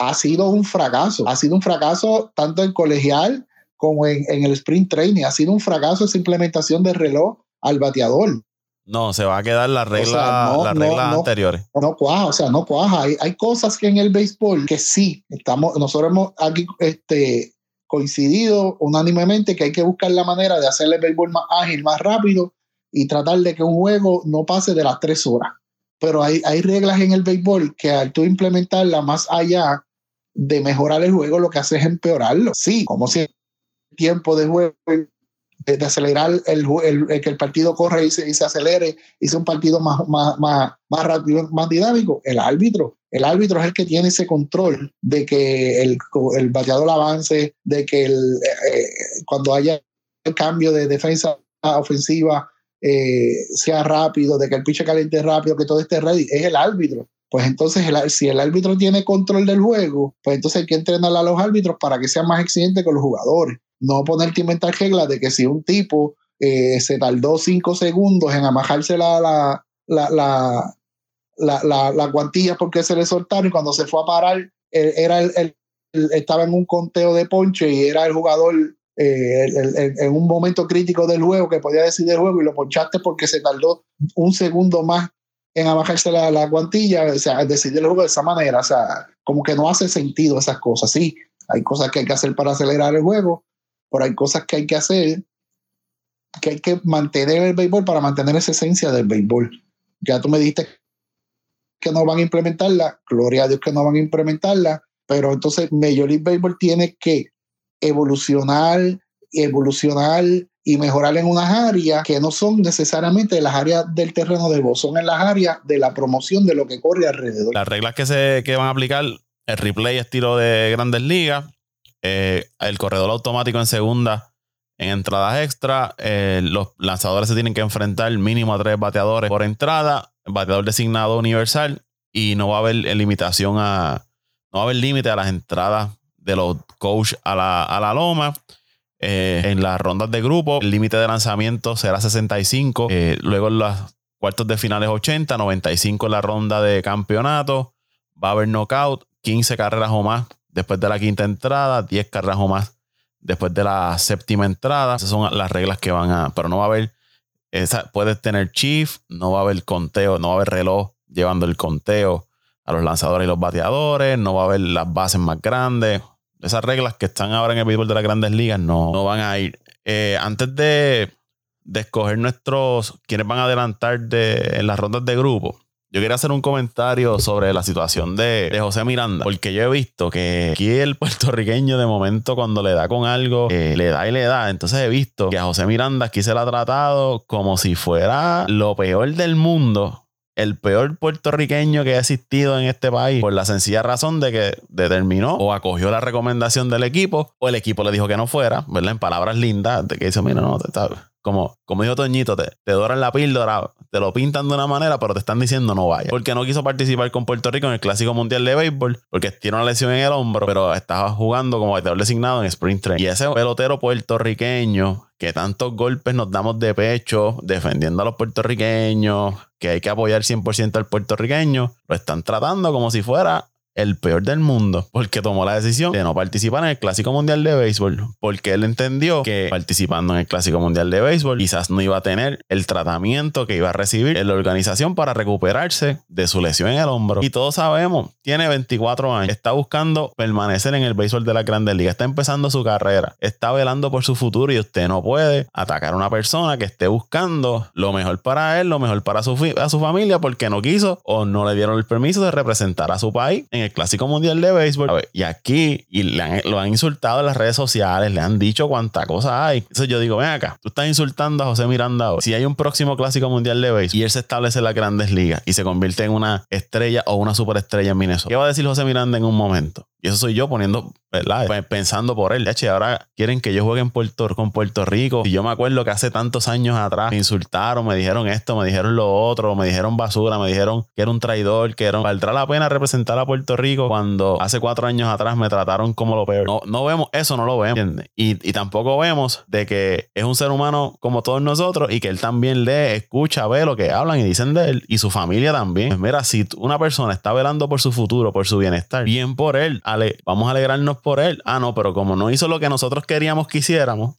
Ha sido un fracaso. Ha sido un fracaso tanto en colegial como en, el sprint training. Ha sido un fracaso esa implementación del reloj al bateador. No, se va a quedar la regla, las reglas anteriores. No cuaja, o sea, no cuaja. Hay, hay, cosas que en el béisbol que sí, estamos, nosotros hemos aquí este, coincidido unánimemente que hay que buscar la manera de hacer el béisbol más ágil, más rápido y tratar de que un juego no pase de las tres horas. pero hay, hay reglas en el béisbol que al tú implementarla más allá de mejorar el juego, lo que hace es empeorarlo. Sí, como si el tiempo de juego de, acelerar el, el, que el partido corre y se, y se acelere y sea un partido más, más, más, más rápido, más dinámico, el árbitro. El árbitro es el que tiene ese control de que el, el bateador avance, de que el, eh, cuando haya el cambio de defensa ofensiva eh, sea rápido, de que el piche caliente rápido, que todo esté ready, es el árbitro. Pues entonces, si el árbitro tiene control del juego, pues entonces hay que entrenar a los árbitros para que sean más exigentes con los jugadores no ponerte a inventar reglas de que si un tipo eh, se tardó cinco segundos en amajarse la, la, la, la, la, guantilla porque se le soltaron y cuando se fue a parar era estaba en un conteo de ponche y era el jugador eh, en un momento crítico del juego que podía decidir el juego y lo ponchaste porque se tardó un segundo más en amajarse la, la guantilla, o sea, decidir el juego de esa manera, o sea, como que no hace sentido esas cosas, sí, hay cosas que hay que hacer para acelerar el juego, pero hay cosas que hay que hacer, que hay que mantener el béisbol para mantener esa esencia del béisbol. Ya tú me dijiste que no van a implementarla, gloria a Dios que no van a implementarla, pero entonces Major League Baseball tiene que evolucionar, evolucionar y mejorar en unas áreas que no son necesariamente las áreas del terreno de voz, son en las áreas de la promoción de lo que corre alrededor. Las reglas que se que van a aplicar, el replay estilo de grandes ligas, eh, el corredor automático en segunda en entradas extra. Eh, los lanzadores se tienen que enfrentar mínimo a tres bateadores por entrada. Bateador designado universal. Y no va a haber limitación a. No va a haber límite a las entradas de los coach a la, a la loma. Eh, en las rondas de grupo, el límite de lanzamiento será 65. luego en los cuartos de finales 80, 95 en la ronda de campeonato. Va a haber knockout, 15 carreras o más después de la quinta entrada, 10 carreras o más después de la séptima entrada. Esas son las reglas que van a. Pero no va a haber. Puedes tener chief, no va a haber conteo, no va a haber reloj llevando el conteo a los lanzadores y los bateadores, no va a haber las bases más grandes. Esas reglas que están ahora en el béisbol de las grandes ligas no, no van a ir. Eh, antes de, de, escoger nuestros, quienes van a adelantar de, en las rondas de grupo, yo quería hacer un comentario sobre la situación de, José Miranda, porque yo he visto que aquí el puertorriqueño de momento cuando le da con algo, eh, le da y le da. Entonces he visto que a José Miranda aquí se le ha tratado como si fuera lo peor del mundo el peor puertorriqueño que ha existido en este país por la sencilla razón de que determinó o acogió la recomendación del equipo o el equipo le dijo que no fuera, ¿verdad? En palabras lindas, de que dice, mira, no, te está, como, como dijo Toñito, te, te doran la píldora, te lo pintan de una manera, pero te están diciendo no vaya. Porque no quiso participar con Puerto Rico en el Clásico Mundial de Béisbol, porque tiene una lesión en el hombro, pero estaba jugando como bateador designado en Spring Train. Y ese pelotero puertorriqueño que tantos golpes nos damos de pecho defendiendo a los puertorriqueños, que hay que apoyar 100% al puertorriqueño, lo están tratando como si fuera el peor del mundo, porque tomó la decisión de no participar en el Clásico Mundial de Béisbol, porque él entendió que participando en el Clásico Mundial de Béisbol quizás no iba a tener el tratamiento que iba a recibir en la organización para recuperarse de su lesión en el hombro. Y todos sabemos, tiene 24 años, está buscando permanecer en el béisbol de la Grandes Ligas, está empezando su carrera, está velando por su futuro y usted no puede atacar a una persona que esté buscando lo mejor para él, lo mejor para su, a su familia, porque no quiso o no le dieron el permiso de representar a su país en el Clásico Mundial de Béisbol. y aquí y lo han insultado en las redes sociales, le han dicho cuánta cosa hay. Entonces yo digo, ven acá, tú estás insultando a José Miranda hoy. Si hay un próximo Clásico Mundial de Béisbol y él se establece en las grandes ligas y se convierte en una estrella o una superestrella en Minnesota, ¿qué va a decir José Miranda en un momento? Y eso soy yo poniendo, ¿verdad? Pensando por él. Eche, ahora quieren que yo juegue en Puerto, con Puerto Rico. Y yo me acuerdo que hace tantos años atrás me insultaron, me dijeron esto, me dijeron lo otro, me dijeron basura, me dijeron que era un traidor, que era. ¿Valdrá la pena representar a Puerto Rico cuando hace cuatro años atrás me trataron como lo peor? No, no vemos eso, no lo vemos. Y, y tampoco vemos de que es un ser humano como todos nosotros y que él también lee, escucha, ve lo que hablan y dicen de él y su familia también. Pues mira, si una persona está velando por su futuro, por su bienestar, bien por él vamos a alegrarnos por él. Ah, no, pero como no hizo lo que nosotros queríamos que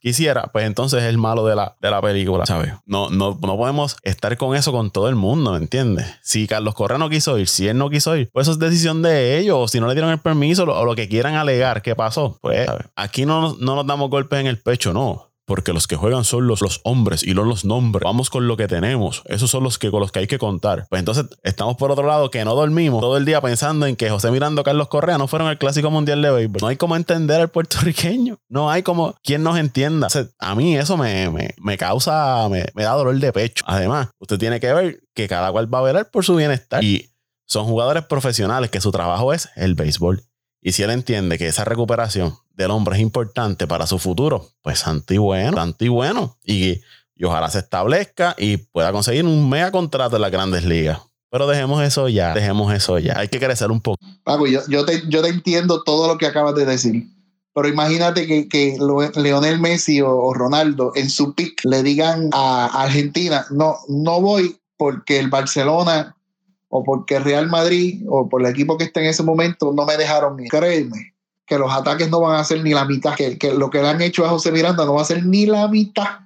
quisiera, pues entonces es el malo de la, de la película, ¿sabes? No, no, no podemos estar con eso con todo el mundo, ¿me entiendes? Si Carlos Correa no quiso ir, si él no quiso ir, pues eso es decisión de ellos, o si no le dieron el permiso o lo que quieran alegar que pasó, pues aquí no, no nos damos golpes en el pecho, no porque los que juegan son los, los hombres y no los nombres. Vamos con lo que tenemos. Esos son los que con los que hay que contar. Pues entonces estamos por otro lado que no dormimos todo el día pensando en que José Mirando Carlos Correa no fueron al Clásico Mundial de Béisbol. No hay como entender al puertorriqueño. No hay como quien nos entienda. a mí eso me, me, causa, me, me, da dolor de pecho. Además, usted tiene que ver que cada cual va a velar por su bienestar. Y son jugadores profesionales que su trabajo es el béisbol. Y si él entiende que esa recuperación del hombre es importante para su futuro, pues santi bueno, santi bueno. Y, y ojalá se establezca y pueda conseguir un mega contrato en las grandes ligas. Pero dejemos eso ya, dejemos eso ya. Hay que crecer un poco. Paco, yo, yo, te, yo te entiendo todo lo que acabas de decir. Pero imagínate que, que Leonel Messi o, Ronaldo en su pick le digan a Argentina, no, no voy porque el Barcelona o porque Real Madrid o por el equipo que está en ese momento no me dejaron ni Créeme que los ataques no van a ser ni la mitad, que, que lo que le han hecho a José Miranda no va a ser ni la mitad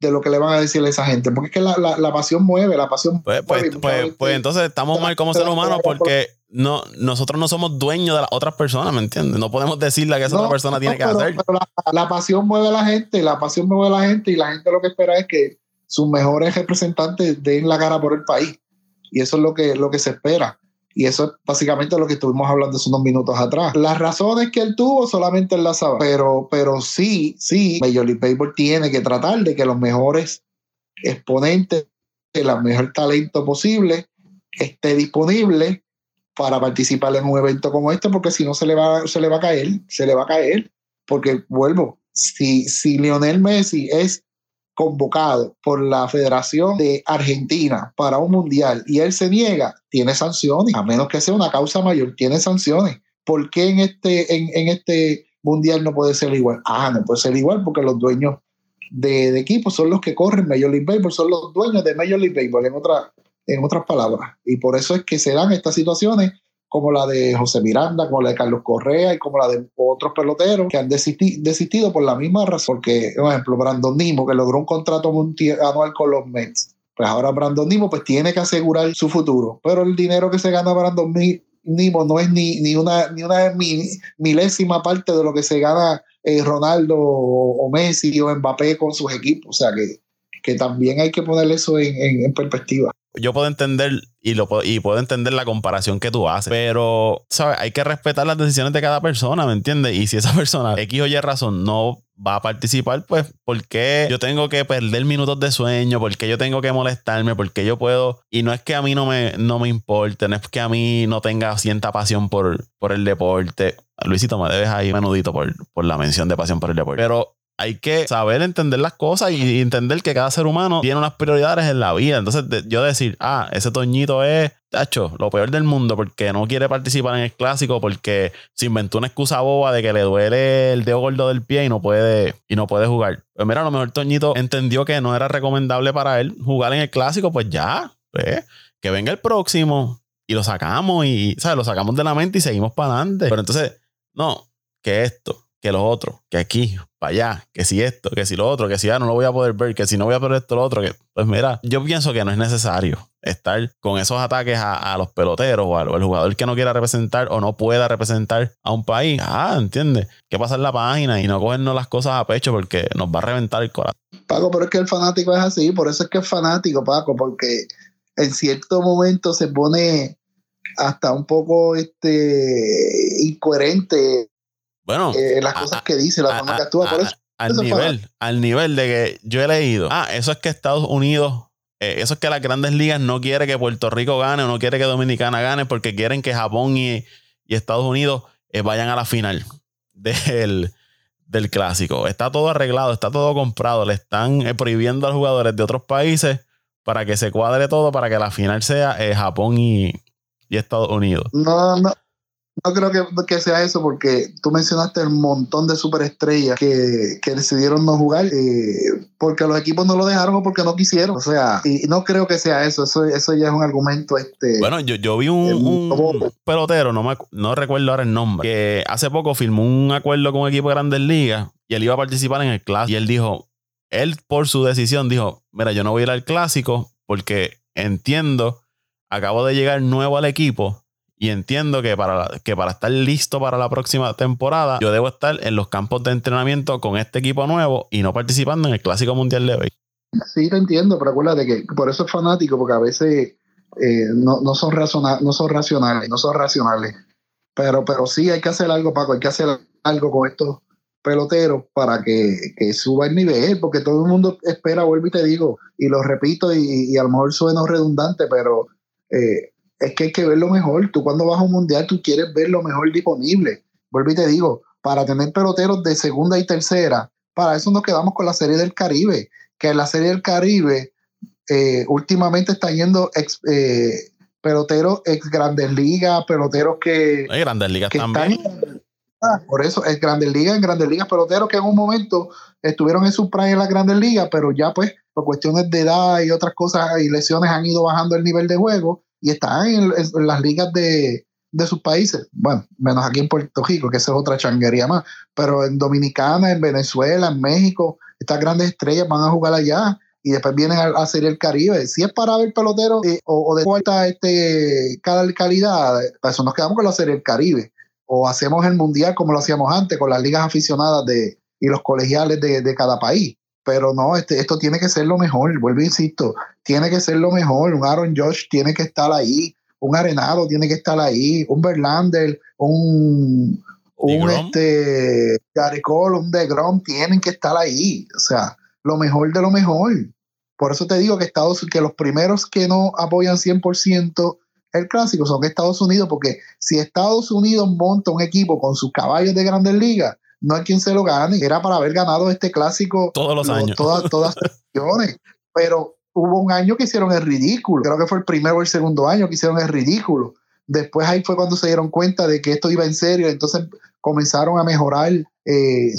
de lo que le van a decir a esa gente, porque es que la, la, pasión mueve, la pasión pues, pues, pues, pues, entonces estamos mal como seres humanos porque no, nosotros no somos dueños de las otras personas, ¿me entiendes? No podemos decirle que esa otra persona tiene que hacer. Pero la, pasión mueve a la gente, la pasión mueve a la gente y la gente lo que espera es que sus mejores representantes den la cara por el país. Y eso es lo que, lo que se espera. Y eso es básicamente lo que estuvimos hablando hace unos minutos atrás. Las razones que él tuvo solamente él las sabe. Pero, pero sí, sí, Major League Baseball tiene que tratar de que los mejores exponentes, el mejor talento posible, esté disponible para participar en un evento como este, porque si no se le va, se le va a caer, se le va a caer. Porque vuelvo, si, si Lionel Messi es convocado por la Federación de Argentina para un mundial y él se niega, tiene sanciones, a menos que sea una causa mayor, tiene sanciones. ¿Por qué en este, en, este mundial no puede ser igual? Ah, no puede ser igual porque los dueños de, de equipos son los que corren Major League Baseball, son los dueños de Major League Baseball, en, otra, en otras palabras. Y por eso es que se dan estas situaciones como la de José Miranda, como la de Carlos Correa y como la de otros peloteros que han desistido por la misma razón. Porque, por ejemplo, Brandon Nimo, que logró un contrato anual con los Mets. Pues ahora Brandon Nimo pues, tiene que asegurar su futuro. Pero el dinero que se gana Brandon Nimo no es ni, ni una, ni una milésima parte de lo que se gana eh, Ronaldo o, Messi o Mbappé con sus equipos. O sea que, que también hay que poner eso en perspectiva yo puedo entender y, lo, y puedo entender la comparación que tú haces, pero, ¿sabes? Hay que respetar las decisiones de cada persona, ¿me entiendes? Y si esa <laughs> persona, X o Y razón, no va a participar, pues, ¿por qué yo tengo que perder minutos de sueño? ¿Por qué yo tengo que molestarme? ¿Por qué yo puedo? Y no es que a mí no me, no me importe, no es que a mí no tenga cierta pasión por, por el deporte. Luisito, me debes ahí menudito por, por la mención de pasión por el deporte. Pero hay que saber entender las cosas y entender que cada ser humano tiene unas prioridades en la vida. Entonces, yo decir, ah, ese Toñito es, tacho, lo peor del mundo porque no quiere participar en el clásico porque se inventó una excusa boba de que le duele el dedo gordo del pie y no puede, y no puede jugar. Pues mira, a lo mejor Toñito entendió que no era recomendable para él jugar en el clásico, pues ya, pues, que venga el próximo y lo sacamos y, ¿sabes? Lo sacamos de la mente y seguimos para adelante. Pero entonces, no, que esto que lo otro, que aquí, para allá, que si esto, que si lo otro, que si ya no lo voy a poder ver, que si no voy a poder esto, lo otro, que pues mira, yo pienso que no es necesario estar con esos ataques a, los peloteros o al, jugador que no quiera representar o no pueda representar a un país. Ah, ¿entiendes? Que pasar la página y no cogernos las cosas a pecho porque nos va a reventar el corazón. Paco, pero es que el fanático es así, por eso es que es fanático, Paco, porque en cierto momento se pone hasta un poco este incoherente bueno, eh, las cosas que dice, la forma que actúa. Por eso, al nivel, al nivel de que yo he leído, ah, eso es que Estados Unidos, eh, eso es que las grandes ligas no quiere que Puerto Rico gane o no quiere que Dominicana gane porque quieren que Japón y, Estados Unidos eh, vayan a la final <laughs> del, del clásico. Está todo arreglado, está todo comprado. Le están prohibiendo a los jugadores de otros países para que se cuadre todo para que la final sea Japón y, y Estados Unidos. No, no, no creo que, que, sea eso porque tú mencionaste el montón de superestrellas que, que decidieron no jugar eh, porque los equipos no lo dejaron o porque no quisieron. O sea, y no creo que sea eso. Eso, eso ya es un argumento. Este, bueno, yo, yo vi un, un pelotero, no, me, no recuerdo ahora el nombre, que hace poco firmó un acuerdo con un equipo de grandes ligas y él iba a participar en el clásico. Y él dijo, él por su decisión dijo, mira, yo no voy a ir al clásico porque entiendo, acabo de llegar nuevo al equipo Y entiendo que para, que para estar listo para la próxima temporada, yo debo estar en los campos de entrenamiento con este equipo nuevo y no participando en el Clásico Mundial de hoy. Sí, te entiendo, pero acuérdate que por eso es fanático, porque a veces eh, no, no, son no son racionales, no son racionales. Pero, pero sí hay que hacer algo, Paco, hay que hacer algo con estos peloteros para que, suba el nivel, porque todo el mundo espera, vuelvo y te digo, y lo repito, y, a lo mejor suena redundante, pero eh, es que hay que ver lo mejor. Tú cuando vas a un mundial, tú quieres ver lo mejor disponible. Vuelvo y te digo, para tener peloteros de segunda y tercera, para eso nos quedamos con la Serie del Caribe, que en la Serie del Caribe eh, últimamente está yendo eh, peloteros ex grandes ligas, peloteros que... Hay grandes ligas también. Ah, por eso, es Grandes Ligas, en Grandes Ligas, peloteros que en un momento estuvieron en su prime en las Grandes Ligas, pero ya pues por cuestiones de edad y otras cosas y lesiones han ido bajando el nivel de juego y están en, las ligas de, sus países. Bueno, menos aquí en Puerto Rico, que esa es otra changuería más, pero en Dominicana, en Venezuela, en México, estas grandes estrellas van a jugar allá y después vienen a, hacer el Caribe. Si es para ver peloteros eh, o, de vuelta este, calidad, para eso nos quedamos con la Serie del Caribe o hacemos el mundial como lo hacíamos antes con las ligas aficionadas de, y los colegiales de, cada país. Pero no, este, esto tiene que ser lo mejor, vuelvo e insisto, tiene que ser lo mejor. Un Aaron Josh tiene que estar ahí, un Arenado tiene que estar ahí, un Verlander, un, un este, Gary Cole, un DeGrom, tienen que estar ahí. O sea, lo mejor de lo mejor. Por eso te digo que Estados que los primeros que no apoyan 100% el clásico son Estados Unidos, porque si Estados Unidos monta un equipo con sus caballos de grandes ligas, no hay quien se lo gane. Era para haber ganado este clásico todos los años. Todas, todas las <laughs> Pero hubo un año que hicieron el ridículo. Creo que fue el primero o el segundo año que hicieron el ridículo. Después ahí fue cuando se dieron cuenta de que esto iba en serio. Entonces comenzaron a mejorar eh,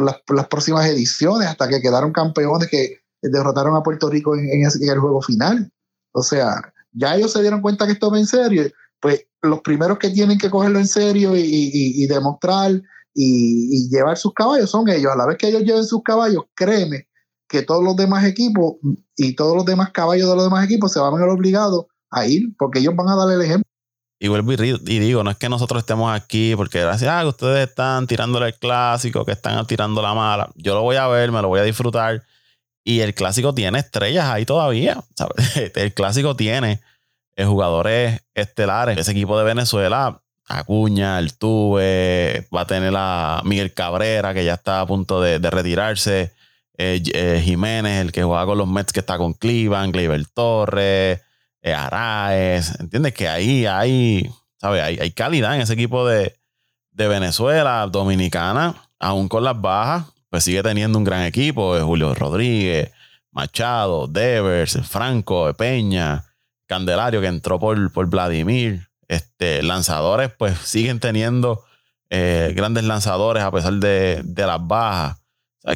las, próximas ediciones hasta que quedaron campeones que derrotaron a Puerto Rico en, en el juego final. O sea, ya ellos se dieron cuenta que esto va en serio, pues los primeros que tienen que cogerlo en serio y, demostrar y, llevar sus caballos son ellos. A la vez que ellos lleven sus caballos, créeme que todos los demás equipos y todos los demás caballos de los demás equipos se van a ver obligados a ir porque ellos van a darle el ejemplo. Y vuelvo y, digo, no es que nosotros estemos aquí porque gracias a que ustedes están tirándole el clásico, que están tirando la mala. Yo lo voy a ver, me lo voy a disfrutar y el clásico tiene estrellas ahí todavía. <laughs> El clásico tiene eh, jugadores estelares. Ese equipo de Venezuela, Acuña, el Tuve, va a tener a Miguel Cabrera, que ya está a punto de, retirarse. Eh, eh, Jiménez, el que juega con los Mets, que está con Cleveland, Gleyber Torres, Araez. ¿Entiendes? Que ahí hay, ¿sabes? Hay, calidad en ese equipo de, de Venezuela, Dominicana, aún con las bajas pues sigue teniendo un gran equipo. Julio Rodríguez, Machado, Devers, Franco, Peña, Candelario que entró por, por Vladimir. Este, lanzadores, pues siguen teniendo eh, grandes lanzadores a pesar de, las bajas.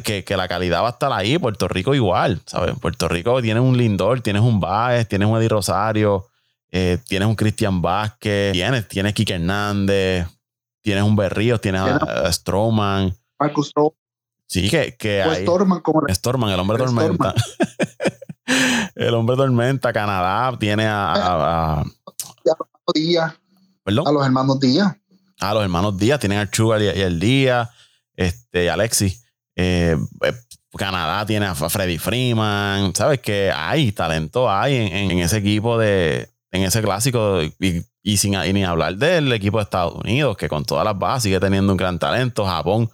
que, la calidad va a estar ahí. Puerto Rico igual, ¿sabes? Puerto Rico tiene un Lindor, tienes un Baez, tienes un Eddie Rosario, eh, tienes un Cristian Vázquez, tienes, tienes Kike Hernández, tienes un Berríos, tienes a, Stroman. Marcus Sí, que, que hay. Storman, como Storman, el hombre tormenta. <laughs> el hombre tormenta, Canadá, tiene a. a, a, Díaz. ¿Perdón? A los hermanos Díaz. A los hermanos Díaz, tienen a Sugar y, el Díaz, este, Alexis. Eh, eh, Canadá tiene a Freddy Freeman. ¿Sabes que hay talento? Hay en, en, ese equipo de. En ese clásico. Y, y sin y ni hablar del equipo de Estados Unidos, que con todas las bases sigue teniendo un gran talento. Japón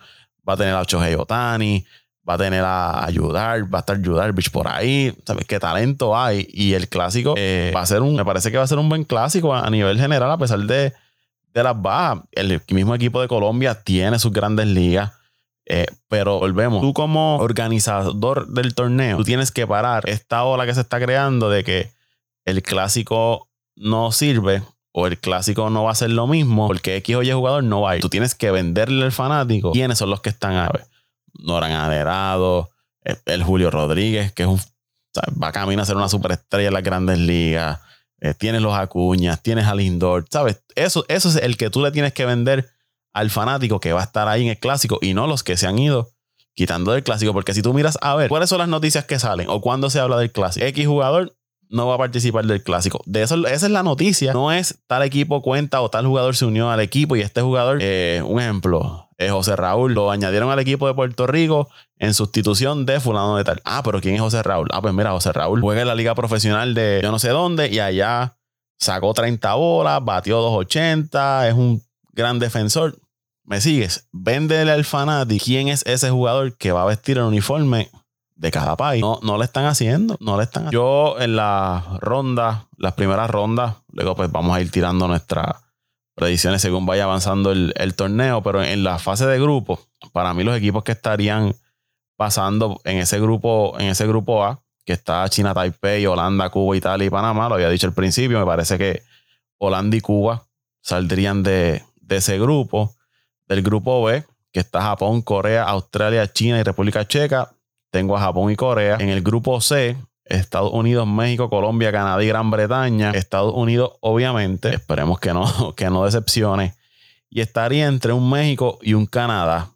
va a tener a Shohei Otani, va a tener a ayudar, va a estar ayudar Beach por ahí. ¿Sabes qué talento hay? Y el clásico eh, va a ser un, me parece que va a ser un buen clásico a, nivel general, a pesar de, de las bajas. El mismo equipo de Colombia tiene sus grandes ligas. Eh, pero volvemos, tú como organizador del torneo, tú tienes que parar esta ola que se está creando de que el clásico no sirve o el clásico no va a ser lo mismo porque X o Y jugador no va a ir. Tú tienes que venderle al fanático quiénes son los que están a ver. Noran Aderado, el, Julio Rodríguez, que es un, va a caminar a ser una superestrella en las grandes ligas. Eh, tienes los Acuñas, tienes al Lindor, ¿sabes? Eso, eso es el que tú le tienes que vender al fanático que va a estar ahí en el clásico y no los que se han ido quitando del clásico. Porque si tú miras a ver cuáles son las noticias que salen o cuando se habla del clásico, X jugador no va a participar del clásico. De eso, esa es la noticia. No es tal equipo cuenta o tal jugador se unió al equipo y este jugador, eh, un ejemplo, es José Raúl, lo añadieron al equipo de Puerto Rico en sustitución de fulano de tal. Ah, pero ¿quién es José Raúl? Ah, pues mira, José Raúl juega en la liga profesional de yo no sé dónde y allá sacó 30 bolas, batió 280, es un gran defensor. ¿Me sigues? Véndele al fanático quién es ese jugador que va a vestir el uniforme de cada país. No, no le están haciendo, no le están Yo en las rondas, las primeras rondas, luego pues vamos a ir tirando nuestras predicciones según vaya avanzando el, torneo, pero en la fase de grupo, para mí los equipos que estarían pasando en ese grupo, en ese grupo A, que está China, Taipei, Holanda, Cuba, Italia y Panamá, lo había dicho al principio, me parece que Holanda y Cuba saldrían de, de ese grupo. Del grupo B, que está Japón, Corea, Australia, China y República Checa, tengo a Japón y Corea. En el grupo C, Estados Unidos, México, Colombia, Canadá y Gran Bretaña. Estados Unidos, obviamente, esperemos que no, <laughs> que no decepcione. Y estaría entre un México y un Canadá.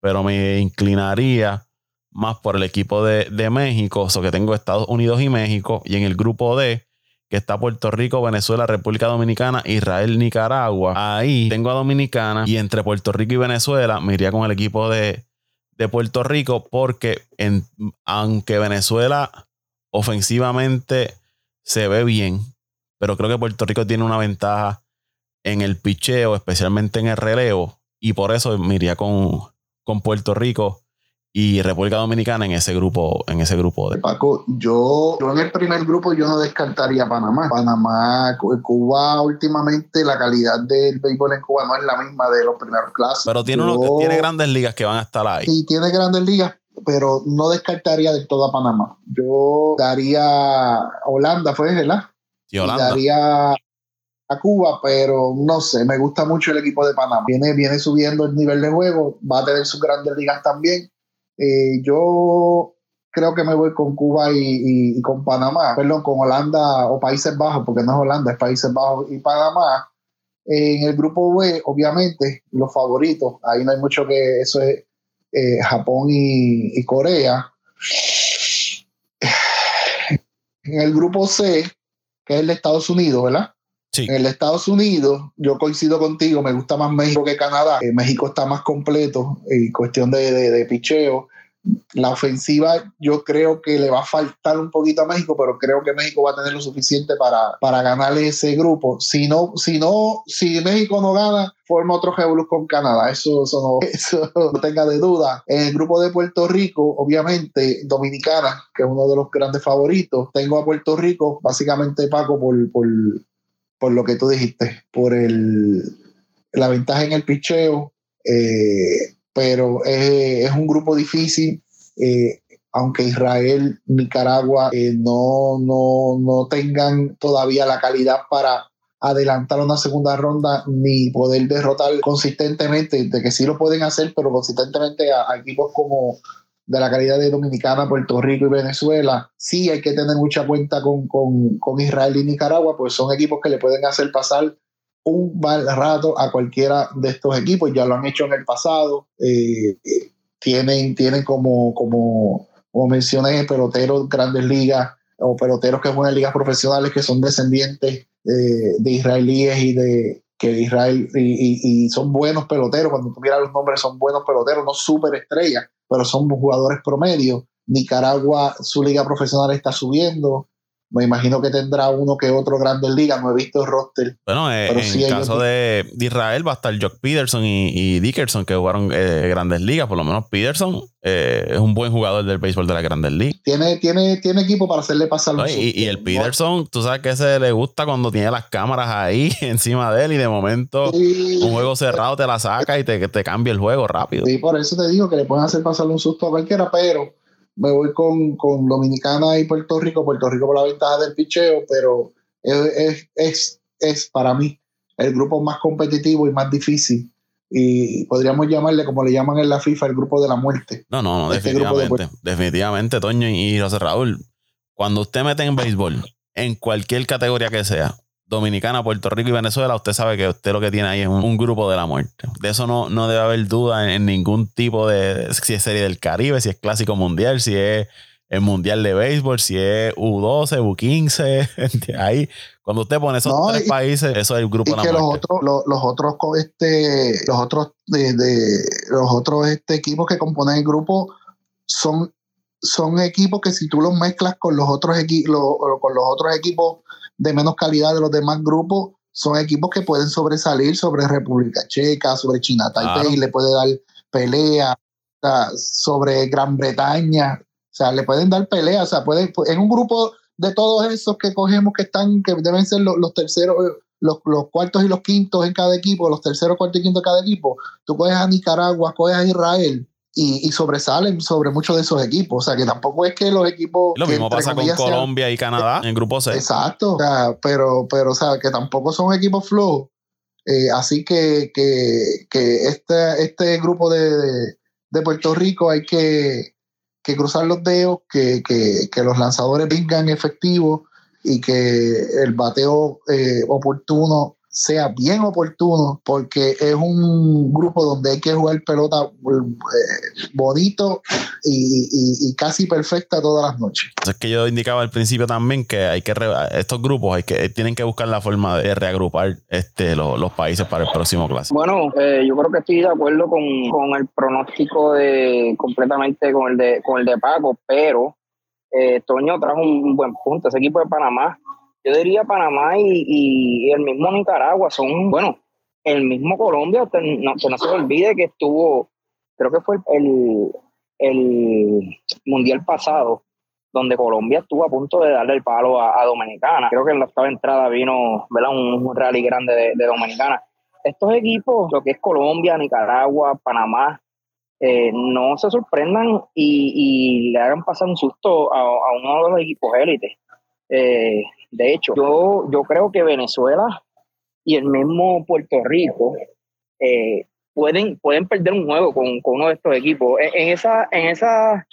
Pero me inclinaría más por el equipo de, México. O que tengo Estados Unidos y México. Y en el grupo D, que está Puerto Rico, Venezuela, República Dominicana, Israel, Nicaragua. Ahí tengo a Dominicana. Y entre Puerto Rico y Venezuela me iría con el equipo de, de Puerto Rico porque en, aunque Venezuela ofensivamente se ve bien, pero creo que Puerto Rico tiene una ventaja en el picheo, especialmente en el relevo, y por eso me iría con, con Puerto Rico y República Dominicana en ese grupo, en ese grupo de Paco, yo, yo en el primer grupo yo no descartaría Panamá. Panamá, Cuba últimamente la calidad del béisbol en Cuba no es la misma de los primeros clases. Pero tiene uno, tiene grandes ligas que van a estar ahí. Sí, tiene grandes ligas, pero no descartaría del todo a Panamá. Yo daría Holanda, fue, ¿verdad? Sí, Holanda. daría a Cuba, pero no sé, me gusta mucho el equipo de Panamá. Viene, viene subiendo el nivel de juego, va a tener sus grandes ligas también eh, yo creo que me voy con Cuba y, con Panamá, perdón, con Holanda o Países Bajos, porque no es Holanda, es Países Bajos y Panamá. En el grupo B, obviamente, los favoritos, ahí no hay mucho que eso es eh, Japón y, Corea. En el grupo C, que es el de Estados Unidos, ¿verdad? Sí. En el de Estados Unidos, yo coincido contigo, me gusta más México que Canadá. Eh, México está más completo en cuestión de, de, picheo. La ofensiva yo creo que le va a faltar un poquito a México, pero creo que México va a tener lo suficiente para, para ganarle ese grupo. Si no, si no, si México no gana, forma otro revolus con Canadá. Eso, eso, no, <laughs> eso tenga de duda. En el grupo de Puerto Rico, obviamente, Dominicana, que es uno de los grandes favoritos. Tengo a Puerto Rico, básicamente Paco, por, por por lo que tú dijiste, por el, la ventaja en el picheo, eh, pero es, un grupo difícil. Eh, aunque Israel, Nicaragua eh, no, no, no tengan todavía la calidad para adelantar una segunda ronda ni poder derrotar consistentemente, de que sí lo pueden hacer, pero consistentemente a equipos como de la calidad de Dominicana, Puerto Rico y Venezuela, sí hay que tener mucha cuenta con, Israel y Nicaragua, pues son equipos que le pueden hacer pasar un mal rato a cualquiera de estos equipos, ya lo han hecho en el pasado, eh, tienen, tienen como, como, como mencioné, peloteros grandes ligas o peloteros que juegan en ligas profesionales que son descendientes eh, de israelíes y de, que Israel y, son buenos peloteros, cuando tú miras los nombres son buenos peloteros, no súper estrellas, pero son jugadores promedio. Nicaragua, su liga profesional está subiendo. Me imagino que tendrá uno que otro grande liga. No he visto el roster. Bueno, eh, en el caso de, Israel va a estar Jock Peterson y, Dickerson que jugaron eh, grandes ligas. Por lo menos Peterson eh, es un buen jugador del béisbol de las grandes ligas. Tiene, tiene, tiene equipo para hacerle pasar los y, y, el Peterson, tú sabes que se le gusta cuando tiene las cámaras ahí <laughs> encima de él y de momento un juego cerrado te la saca y te, te cambia el juego rápido. Sí, por eso te digo que le pueden hacer pasar un susto a cualquiera, pero me voy con, con, Dominicana y Puerto Rico, Puerto Rico por la ventaja del picheo, pero es, es, es, para mí el grupo más competitivo y más difícil. Y podríamos llamarle, como le llaman en la FIFA, el grupo de la muerte. No, no, no, este definitivamente. Definitivamente, Toño y José Raúl. Cuando usted mete en béisbol, en cualquier categoría que sea, Dominicana, Puerto Rico y Venezuela, usted sabe que usted lo que tiene ahí es un, grupo de la muerte. De eso no, no debe haber duda en, ningún tipo de, si es serie del Caribe, si es clásico mundial, si es el Mundial de Béisbol, si es U12, U15, <laughs> ahí, cuando usted pone esos tres países, eso es el grupo y que los otros, los, otros, este, los otros, de, los otros este, equipos que componen el grupo son, son equipos que si tú los mezclas con los otros equipos, con los otros equipos de menos calidad de los demás grupos, son equipos que pueden sobresalir sobre República Checa, sobre China Taipei, le puede dar pelea, sobre Gran Bretaña, o sea, le pueden dar pelea, o sea, puede, en un grupo de todos esos que cogemos que están, que deben ser los, terceros, los, cuartos y los quintos en cada equipo, los terceros, cuartos y quintos en cada equipo, tú coges a Nicaragua, coges a Israel y, sobresalen sobre muchos de esos equipos. O sea, que tampoco es que los equipos. Lo mismo pasa con Colombia y Canadá en grupo C. Exacto, o sea, pero, pero, o sea, que tampoco son equipos flojos. Eh, así que, que, que este, este grupo de, de Puerto Rico hay que, que cruzar los dedos, que, que, los lanzadores vengan efectivos y que el bateo eh, oportuno sea bien oportuno, porque es un grupo donde hay que jugar pelota eh, bonito y, casi perfecta todas las noches. Es que yo indicaba al principio también que hay que estos grupos hay que tienen que buscar la forma de reagrupar este los, países para el próximo clase. Bueno, eh, yo creo que estoy de acuerdo con, el pronóstico de completamente con el de con el de Paco, pero eh, Toño trajo un buen punto. Ese equipo de Panamá yo diría Panamá y, el mismo Nicaragua son, bueno, el mismo Colombia, que no, se olvide que estuvo, creo que fue el, Mundial pasado, donde Colombia estuvo a punto de darle el palo a, Dominicana. Creo que en la octava entrada vino ¿verdad? Un, rally grande de, Dominicana. Estos equipos, lo que es Colombia, Nicaragua, Panamá, eh, no se sorprendan y, le hagan pasar un susto a, a uno de los equipos élites. Eh, de hecho, yo, yo creo que Venezuela y el mismo Puerto Rico eh, pueden, pueden perder un juego con, uno de estos equipos. En, esa, en, esa,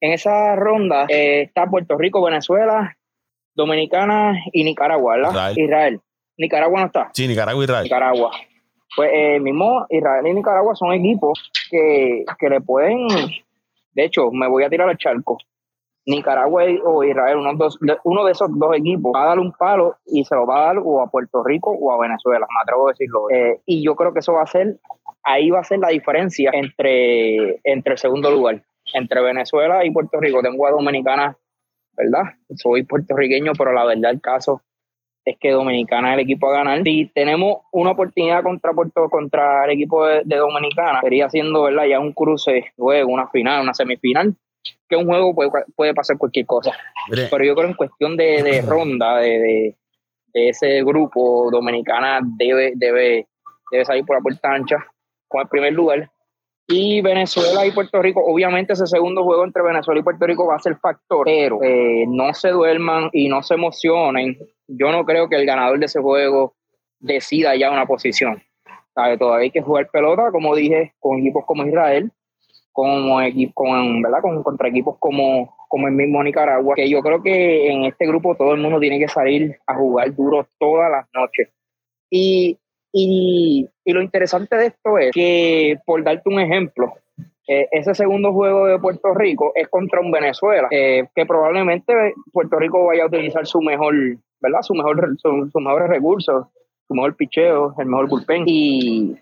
en esa ronda eh, está Puerto Rico, Venezuela, Dominicana y Nicaragua, ¿verdad? Israel. Nicaragua no está. Sí, Nicaragua y Israel. Nicaragua. Pues eh, mismo Israel y Nicaragua son equipos que, que le pueden, de hecho, me voy a tirar al charco. Nicaragua o Israel, uno, de esos dos equipos, va a dar un palo y se lo va a dar o a Puerto Rico o a Venezuela, me atrevo a decirlo. Eh, y yo creo que eso va a ser, ahí va a ser la diferencia entre, entre el segundo lugar, entre Venezuela y Puerto Rico. Tengo a Dominicana, ¿verdad? Soy puertorriqueño, pero la verdad el caso es que Dominicana es el equipo a ganar. Si tenemos una oportunidad contra Puerto, contra el equipo de, de Dominicana, sería siendo, ¿verdad? Ya un cruce, luego una final, una semifinal que un juego puede, puede pasar cualquier cosa. Pero yo creo en cuestión de, ronda, de, ese grupo, Dominicana debe, debe, debe salir por la puerta ancha con el primer lugar. Y Venezuela y Puerto Rico, obviamente ese segundo juego entre Venezuela y Puerto Rico va a ser factor, pero eh, no se duerman y no se emocionen. Yo no creo que el ganador de ese juego decida ya una posición. Todavía hay que jugar pelota, como dije, con equipos como Israel, como equipo, contra equipos como, como el mismo Nicaragua, que yo creo que en este grupo todo el mundo tiene que salir a jugar duro todas las noches. Y, y, lo interesante de esto es que, por darte un ejemplo, eh, ese segundo juego de Puerto Rico es contra un Venezuela, eh, que probablemente Puerto Rico vaya a utilizar su mejor, ¿verdad? Su mejor, sus mejores recursos, su mejor picheo, el mejor bullpen. Y,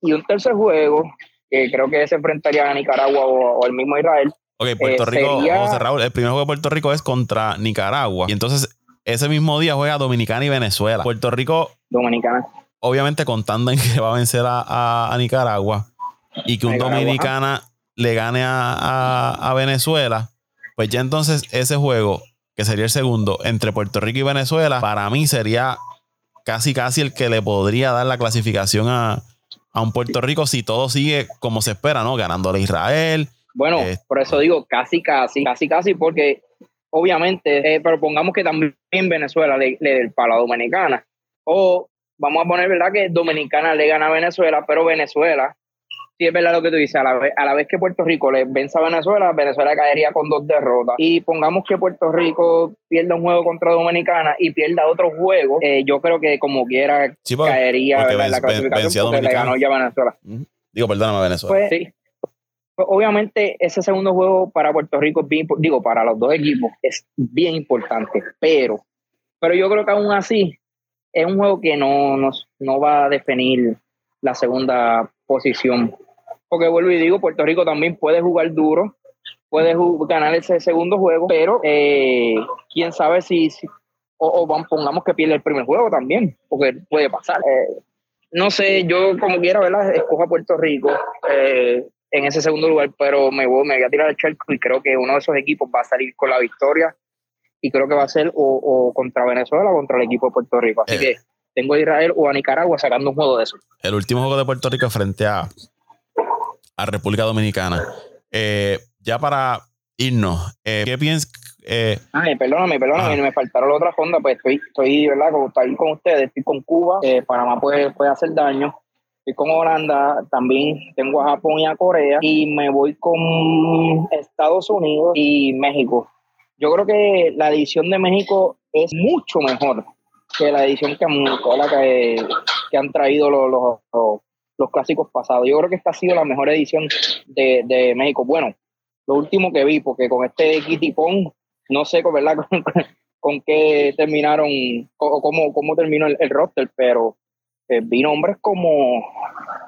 y un tercer juego que creo que se enfrentaría a Nicaragua o, el mismo Israel. Ok, Puerto eh, Rico, Raúl, el primer juego de Puerto Rico es contra Nicaragua. Y entonces ese mismo día juega Dominicana y Venezuela. Puerto Rico. Dominicana. Obviamente contando en que va a vencer a, Nicaragua y que un Dominicana le gane a, Venezuela, pues ya entonces ese juego, que sería el segundo, entre Puerto Rico y Venezuela, para mí sería casi casi el que le podría dar la clasificación a, a un Puerto Rico si todo sigue como se espera, ¿no? Ganándole a Israel. Bueno, eh, por eso digo casi, casi, casi, casi, porque obviamente, eh, pero pongamos que también Venezuela le, le dé el palo a Dominicana. O vamos a poner, ¿verdad? Que Dominicana le gana a Venezuela, pero Venezuela sí es verdad lo que tú dices, a la, vez, a la vez que Puerto Rico le vence a Venezuela, Venezuela caería con dos derrotas. Y pongamos que Puerto Rico pierda un juego contra Dominicana y pierda otro juego, eh, yo creo que como quiera caería en la clasificación porque le ganó ya Venezuela. Digo, perdóname, Venezuela. Pues, sí. Pues, obviamente ese segundo juego para Puerto Rico es bien, digo, para los dos equipos es bien importante, pero, pero yo creo que aún así es un juego que no, no va a definir la segunda posición. Porque vuelvo y digo, Puerto Rico también puede jugar duro, puede ganar ese segundo juego, pero eh, quién sabe si, o, pongamos que pierde el primer juego también, porque puede pasar. Eh, no sé, yo como quiera, ¿verdad? Escojo a Puerto Rico eh, en ese segundo lugar, pero me voy, me voy a tirar el charco y creo que uno de esos equipos va a salir con la victoria y creo que va a ser o, contra Venezuela o contra el equipo de Puerto Rico. Así que tengo a Israel o a Nicaragua sacando un juego de eso. El último juego de Puerto Rico frente a, a República Dominicana. Eh, ya para irnos, eh, ¿qué piensas? Eh, Ay, perdóname, perdóname, me faltaron la otra ronda, pues estoy, estoy, ¿verdad? Como estoy con ustedes, estoy con Cuba, eh, Panamá puede, puede hacer daño, estoy con Holanda, también tengo a Japón y a Corea, y me voy con Estados Unidos y México. Yo creo que la edición de México es mucho mejor que la edición que han, que, que han traído los, los, los, clásicos pasados. Yo creo que esta ha sido la mejor edición de, de México. Bueno, lo último que vi, porque con este Kitty no sé ¿verdad? <laughs> Con, con qué terminaron o cómo, cómo terminó el, roster, pero eh, vi nombres como,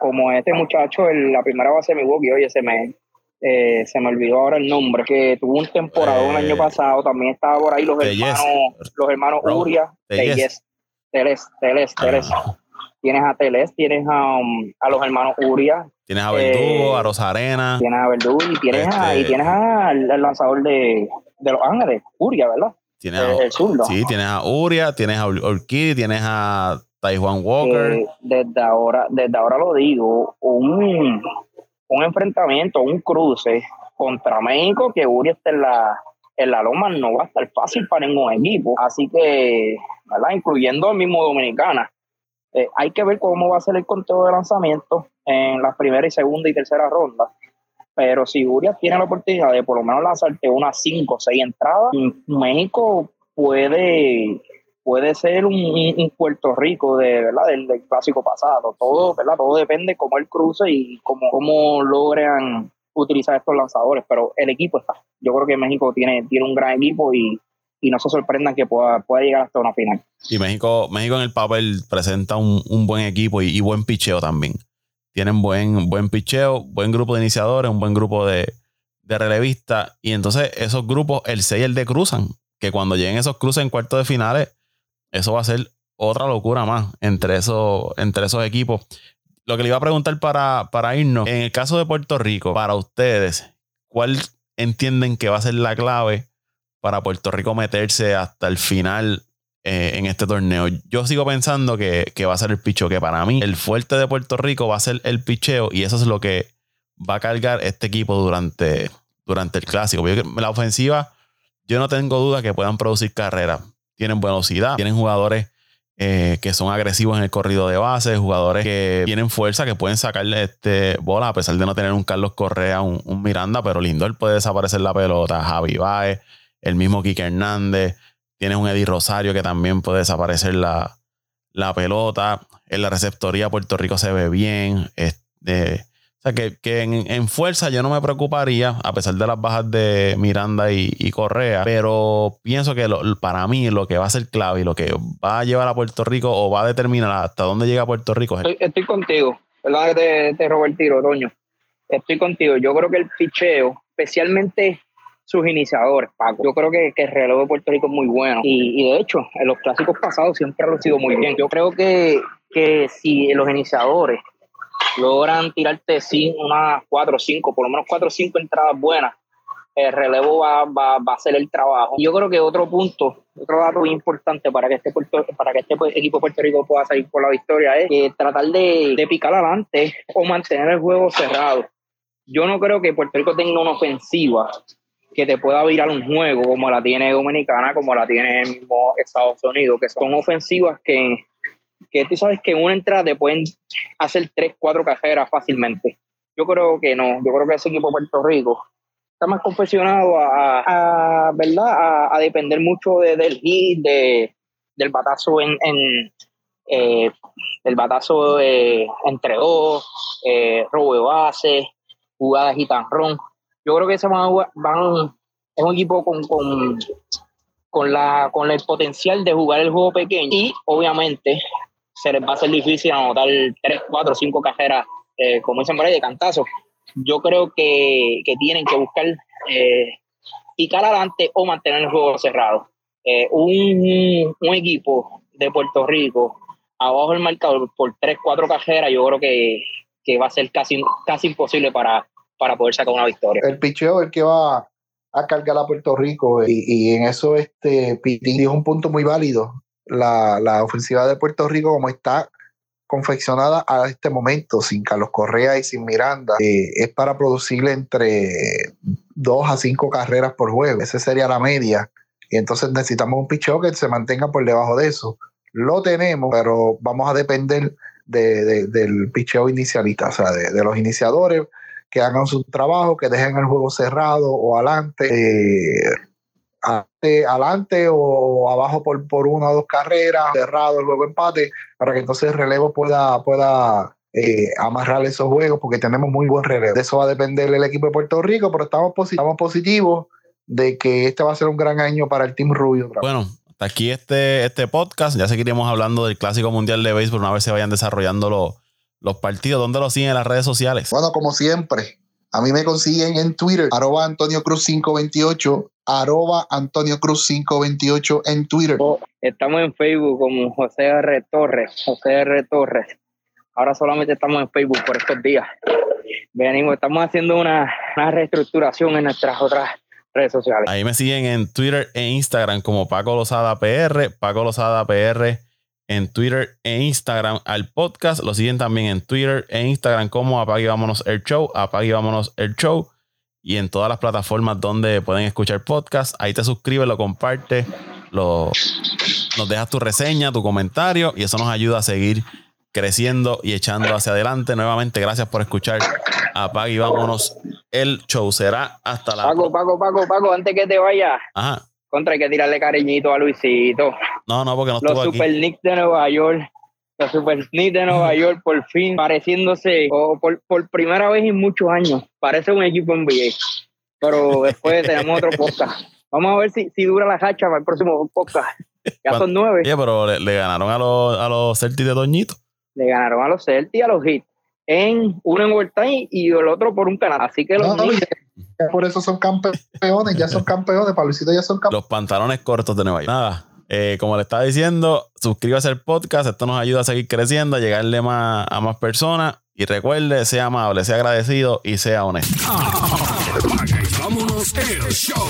como este muchacho en la primera base de Milwaukee, oye, se me, eh, se me olvidó ahora el nombre, que tuvo un temporada un año eh, pasado, también estaba por ahí los hermanos, los hermanos Uria, Teles, Teles, Teles, Teles. Tienes a Teles, tienes a, um, a los hermanos Uria, Tienes a Verdugo, eh, a Rosarena. Tienes a Verdugo y tienes, a, y este tienes al lanzador de, de, Los Ángeles, Uria, ¿verdad? Tienes a, el Sí, tienes a Uria, tienes a Orquídea, tienes a Taiwan Walker. Eh, desde, ahora, desde ahora lo digo, un, un enfrentamiento, un cruce contra México, que Uria está en la, en la loma no va a estar fácil para ningún equipo. Así que, ¿verdad? Incluyendo el mismo Dominicana. Eh, hay que ver cómo va a ser el conteo de lanzamiento en la primera y segunda y tercera ronda. Pero si Urias tiene la oportunidad de por lo menos lanzarte unas 5 o 6 entradas, México puede, puede ser un, Puerto Rico de, ¿verdad? Del, clásico pasado. Todo, ¿verdad? Todo depende cómo él cruce y cómo, cómo logran utilizar estos lanzadores. Pero el equipo está. Yo creo que México tiene, tiene un gran equipo y y no se sorprendan que pueda, pueda llegar hasta una final. Y México, México en el papel presenta un, buen equipo y, buen picheo también. Tienen buen, buen picheo, buen grupo de iniciadores, un buen grupo de, de relevistas. Y entonces esos grupos, el 6 y el D cruzan. Que cuando lleguen esos cruces en cuartos de finales, eso va a ser otra locura más entre esos, entre esos equipos. Lo que le iba a preguntar para, para irnos, en el caso de Puerto Rico, para ustedes, ¿cuál entienden que va a ser la clave para Puerto Rico meterse hasta el final eh, en este torneo. Yo sigo pensando que, va a ser el picheo, que para mí el fuerte de Puerto Rico va a ser el picheo y eso es lo que va a cargar este equipo durante, durante el clásico. La ofensiva, yo no tengo duda que puedan producir carreras. Tienen velocidad, tienen jugadores eh, que son agresivos en el corrido de base, jugadores que tienen fuerza, que pueden sacarle este bola, a pesar de no tener un Carlos Correa, un, un Miranda, pero Lindor puede desaparecer la pelota, Javi Baez el mismo Quique Hernández, tienes un Eddie Rosario que también puede desaparecer la, pelota, en la receptoría Puerto Rico se ve bien, este, o sea que, en, fuerza yo no me preocuparía, a pesar de las bajas de Miranda y, Correa, pero pienso que para mí lo que va a ser clave y lo que va a llevar a Puerto Rico o va a determinar hasta dónde llega Puerto Rico. Estoy, estoy contigo, ¿verdad? Que te, robé el tiro, Toño. Estoy contigo. Yo creo que el picheo, especialmente sus iniciadores, Paco. Yo creo que, el reloj de Puerto Rico es muy bueno. Y, de hecho, en los clásicos pasados siempre ha lucido muy bien. Yo creo que, que si los iniciadores logran tirarte unas 4 o 5, por lo menos 4 o 5 entradas buenas, el relevo va, va, va, a hacer el trabajo. Yo creo que otro punto, otro dato muy importante para que este, para que este equipo de Puerto Rico pueda salir por la victoria es que tratar de, de picar adelante o mantener el juego cerrado. Yo no creo que Puerto Rico tenga una ofensiva que te pueda virar un juego como la tiene Dominicana, como la tiene el mismo Estados Unidos, que son ofensivas que, que tú sabes que en una entrada te pueden hacer tres, cuatro carreras fácilmente. Yo creo que no, yo creo que ese equipo de Puerto Rico está más confeccionado a, ¿verdad? A, depender mucho de, del hit, de, del batazo en, en eh, el batazo eh, entre dos, eh, robo de base, jugadas y tan ron. Yo creo que se van, van es un equipo con, con, con, la, con el potencial de jugar el juego pequeño y obviamente se les va a ser difícil anotar 3, 4, 5 cajeras, eh, como dicen por ahí, de cantazo. Yo creo que, que tienen que buscar eh, picar adelante o mantener el juego cerrado. Eh, un, un, equipo de Puerto Rico abajo del marcador por 3, 4 cajeras, yo creo que, que va a ser casi, casi imposible para, para poder sacar una victoria. El picheo es el que va a cargar a Puerto Rico y, en eso este es un punto muy válido. La, la, ofensiva de Puerto Rico como está confeccionada a este momento, sin Carlos Correa y sin Miranda, eh, es para producirle entre dos a cinco carreras por juego. Esa sería la media. Y entonces necesitamos un picheo que se mantenga por debajo de eso. Lo tenemos, pero vamos a depender de, de, del picheo inicialista, o sea, de los iniciadores que hagan su trabajo, que dejen el juego cerrado o adelante, eh, adelante o abajo por, por una o dos carreras, cerrado el juego empate, para que entonces el relevo pueda, pueda eh, amarrar esos juegos, porque tenemos muy buen relevo. De eso va a depender el equipo de Puerto Rico, pero estamos, estamos positivos de que este va a ser un gran año para el Team Rubio. Bueno, hasta aquí este, este podcast. Ya seguiremos hablando del Clásico Mundial de Béisbol una vez se vayan desarrollando los los partidos, ¿dónde los siguen en las redes sociales? Bueno, como siempre, a mí me consiguen en Twitter, arroba Antonio Cruz 528, arroba Antonio Cruz 528 en Twitter. Oh, estamos en Facebook como José R. Torres, José R. Torres. Ahora solamente estamos en Facebook por estos días. Venimos, estamos haciendo una, una reestructuración en nuestras otras redes sociales. Ahí me siguen en Twitter e Instagram como Paco Lozada PR, Paco Lozada PR en Twitter e Instagram al podcast. Lo siguen también en Twitter e Instagram como Apague Vámonos el Show, Apague Vámonos el Show. Y en todas las plataformas donde pueden escuchar podcast. Ahí te suscribes, lo compartes, lo, nos dejas tu reseña, tu comentario. Y eso nos ayuda a seguir creciendo y echando hacia adelante. Nuevamente, gracias por escuchar. Apague y vámonos. El show será hasta la. Paco, Paco, Paco, Paco, antes que te vayas. Ajá. Contra, hay que tirarle cariñito a Luisito. No, no, porque no Los Super Knicks de Nueva York. Los Super Knicks de Nueva <laughs> York, por fin, pareciéndose, o por, por primera vez en muchos años, parece un equipo NBA. Pero después <laughs> tenemos otro podcast. Vamos a ver si, si dura la hacha para el próximo podcast. Ya son nueve. Oye, pero le, le, ganaron a los, a los Celtics de Doñito. Le ganaron a los Celtics y a los Heat. En, uno en overtime y el otro por un canal. Así que los no, no, ya por eso son campeones, ya son campeones, para Luisito ya son campeones. Los pantalones cortos de Nueva York. Nada, eh, como le estaba diciendo, suscríbase al podcast, esto nos ayuda a seguir creciendo, a llegarle más, a más personas. Y recuerde, sea amable, sea agradecido y sea honesto. vámonos el show.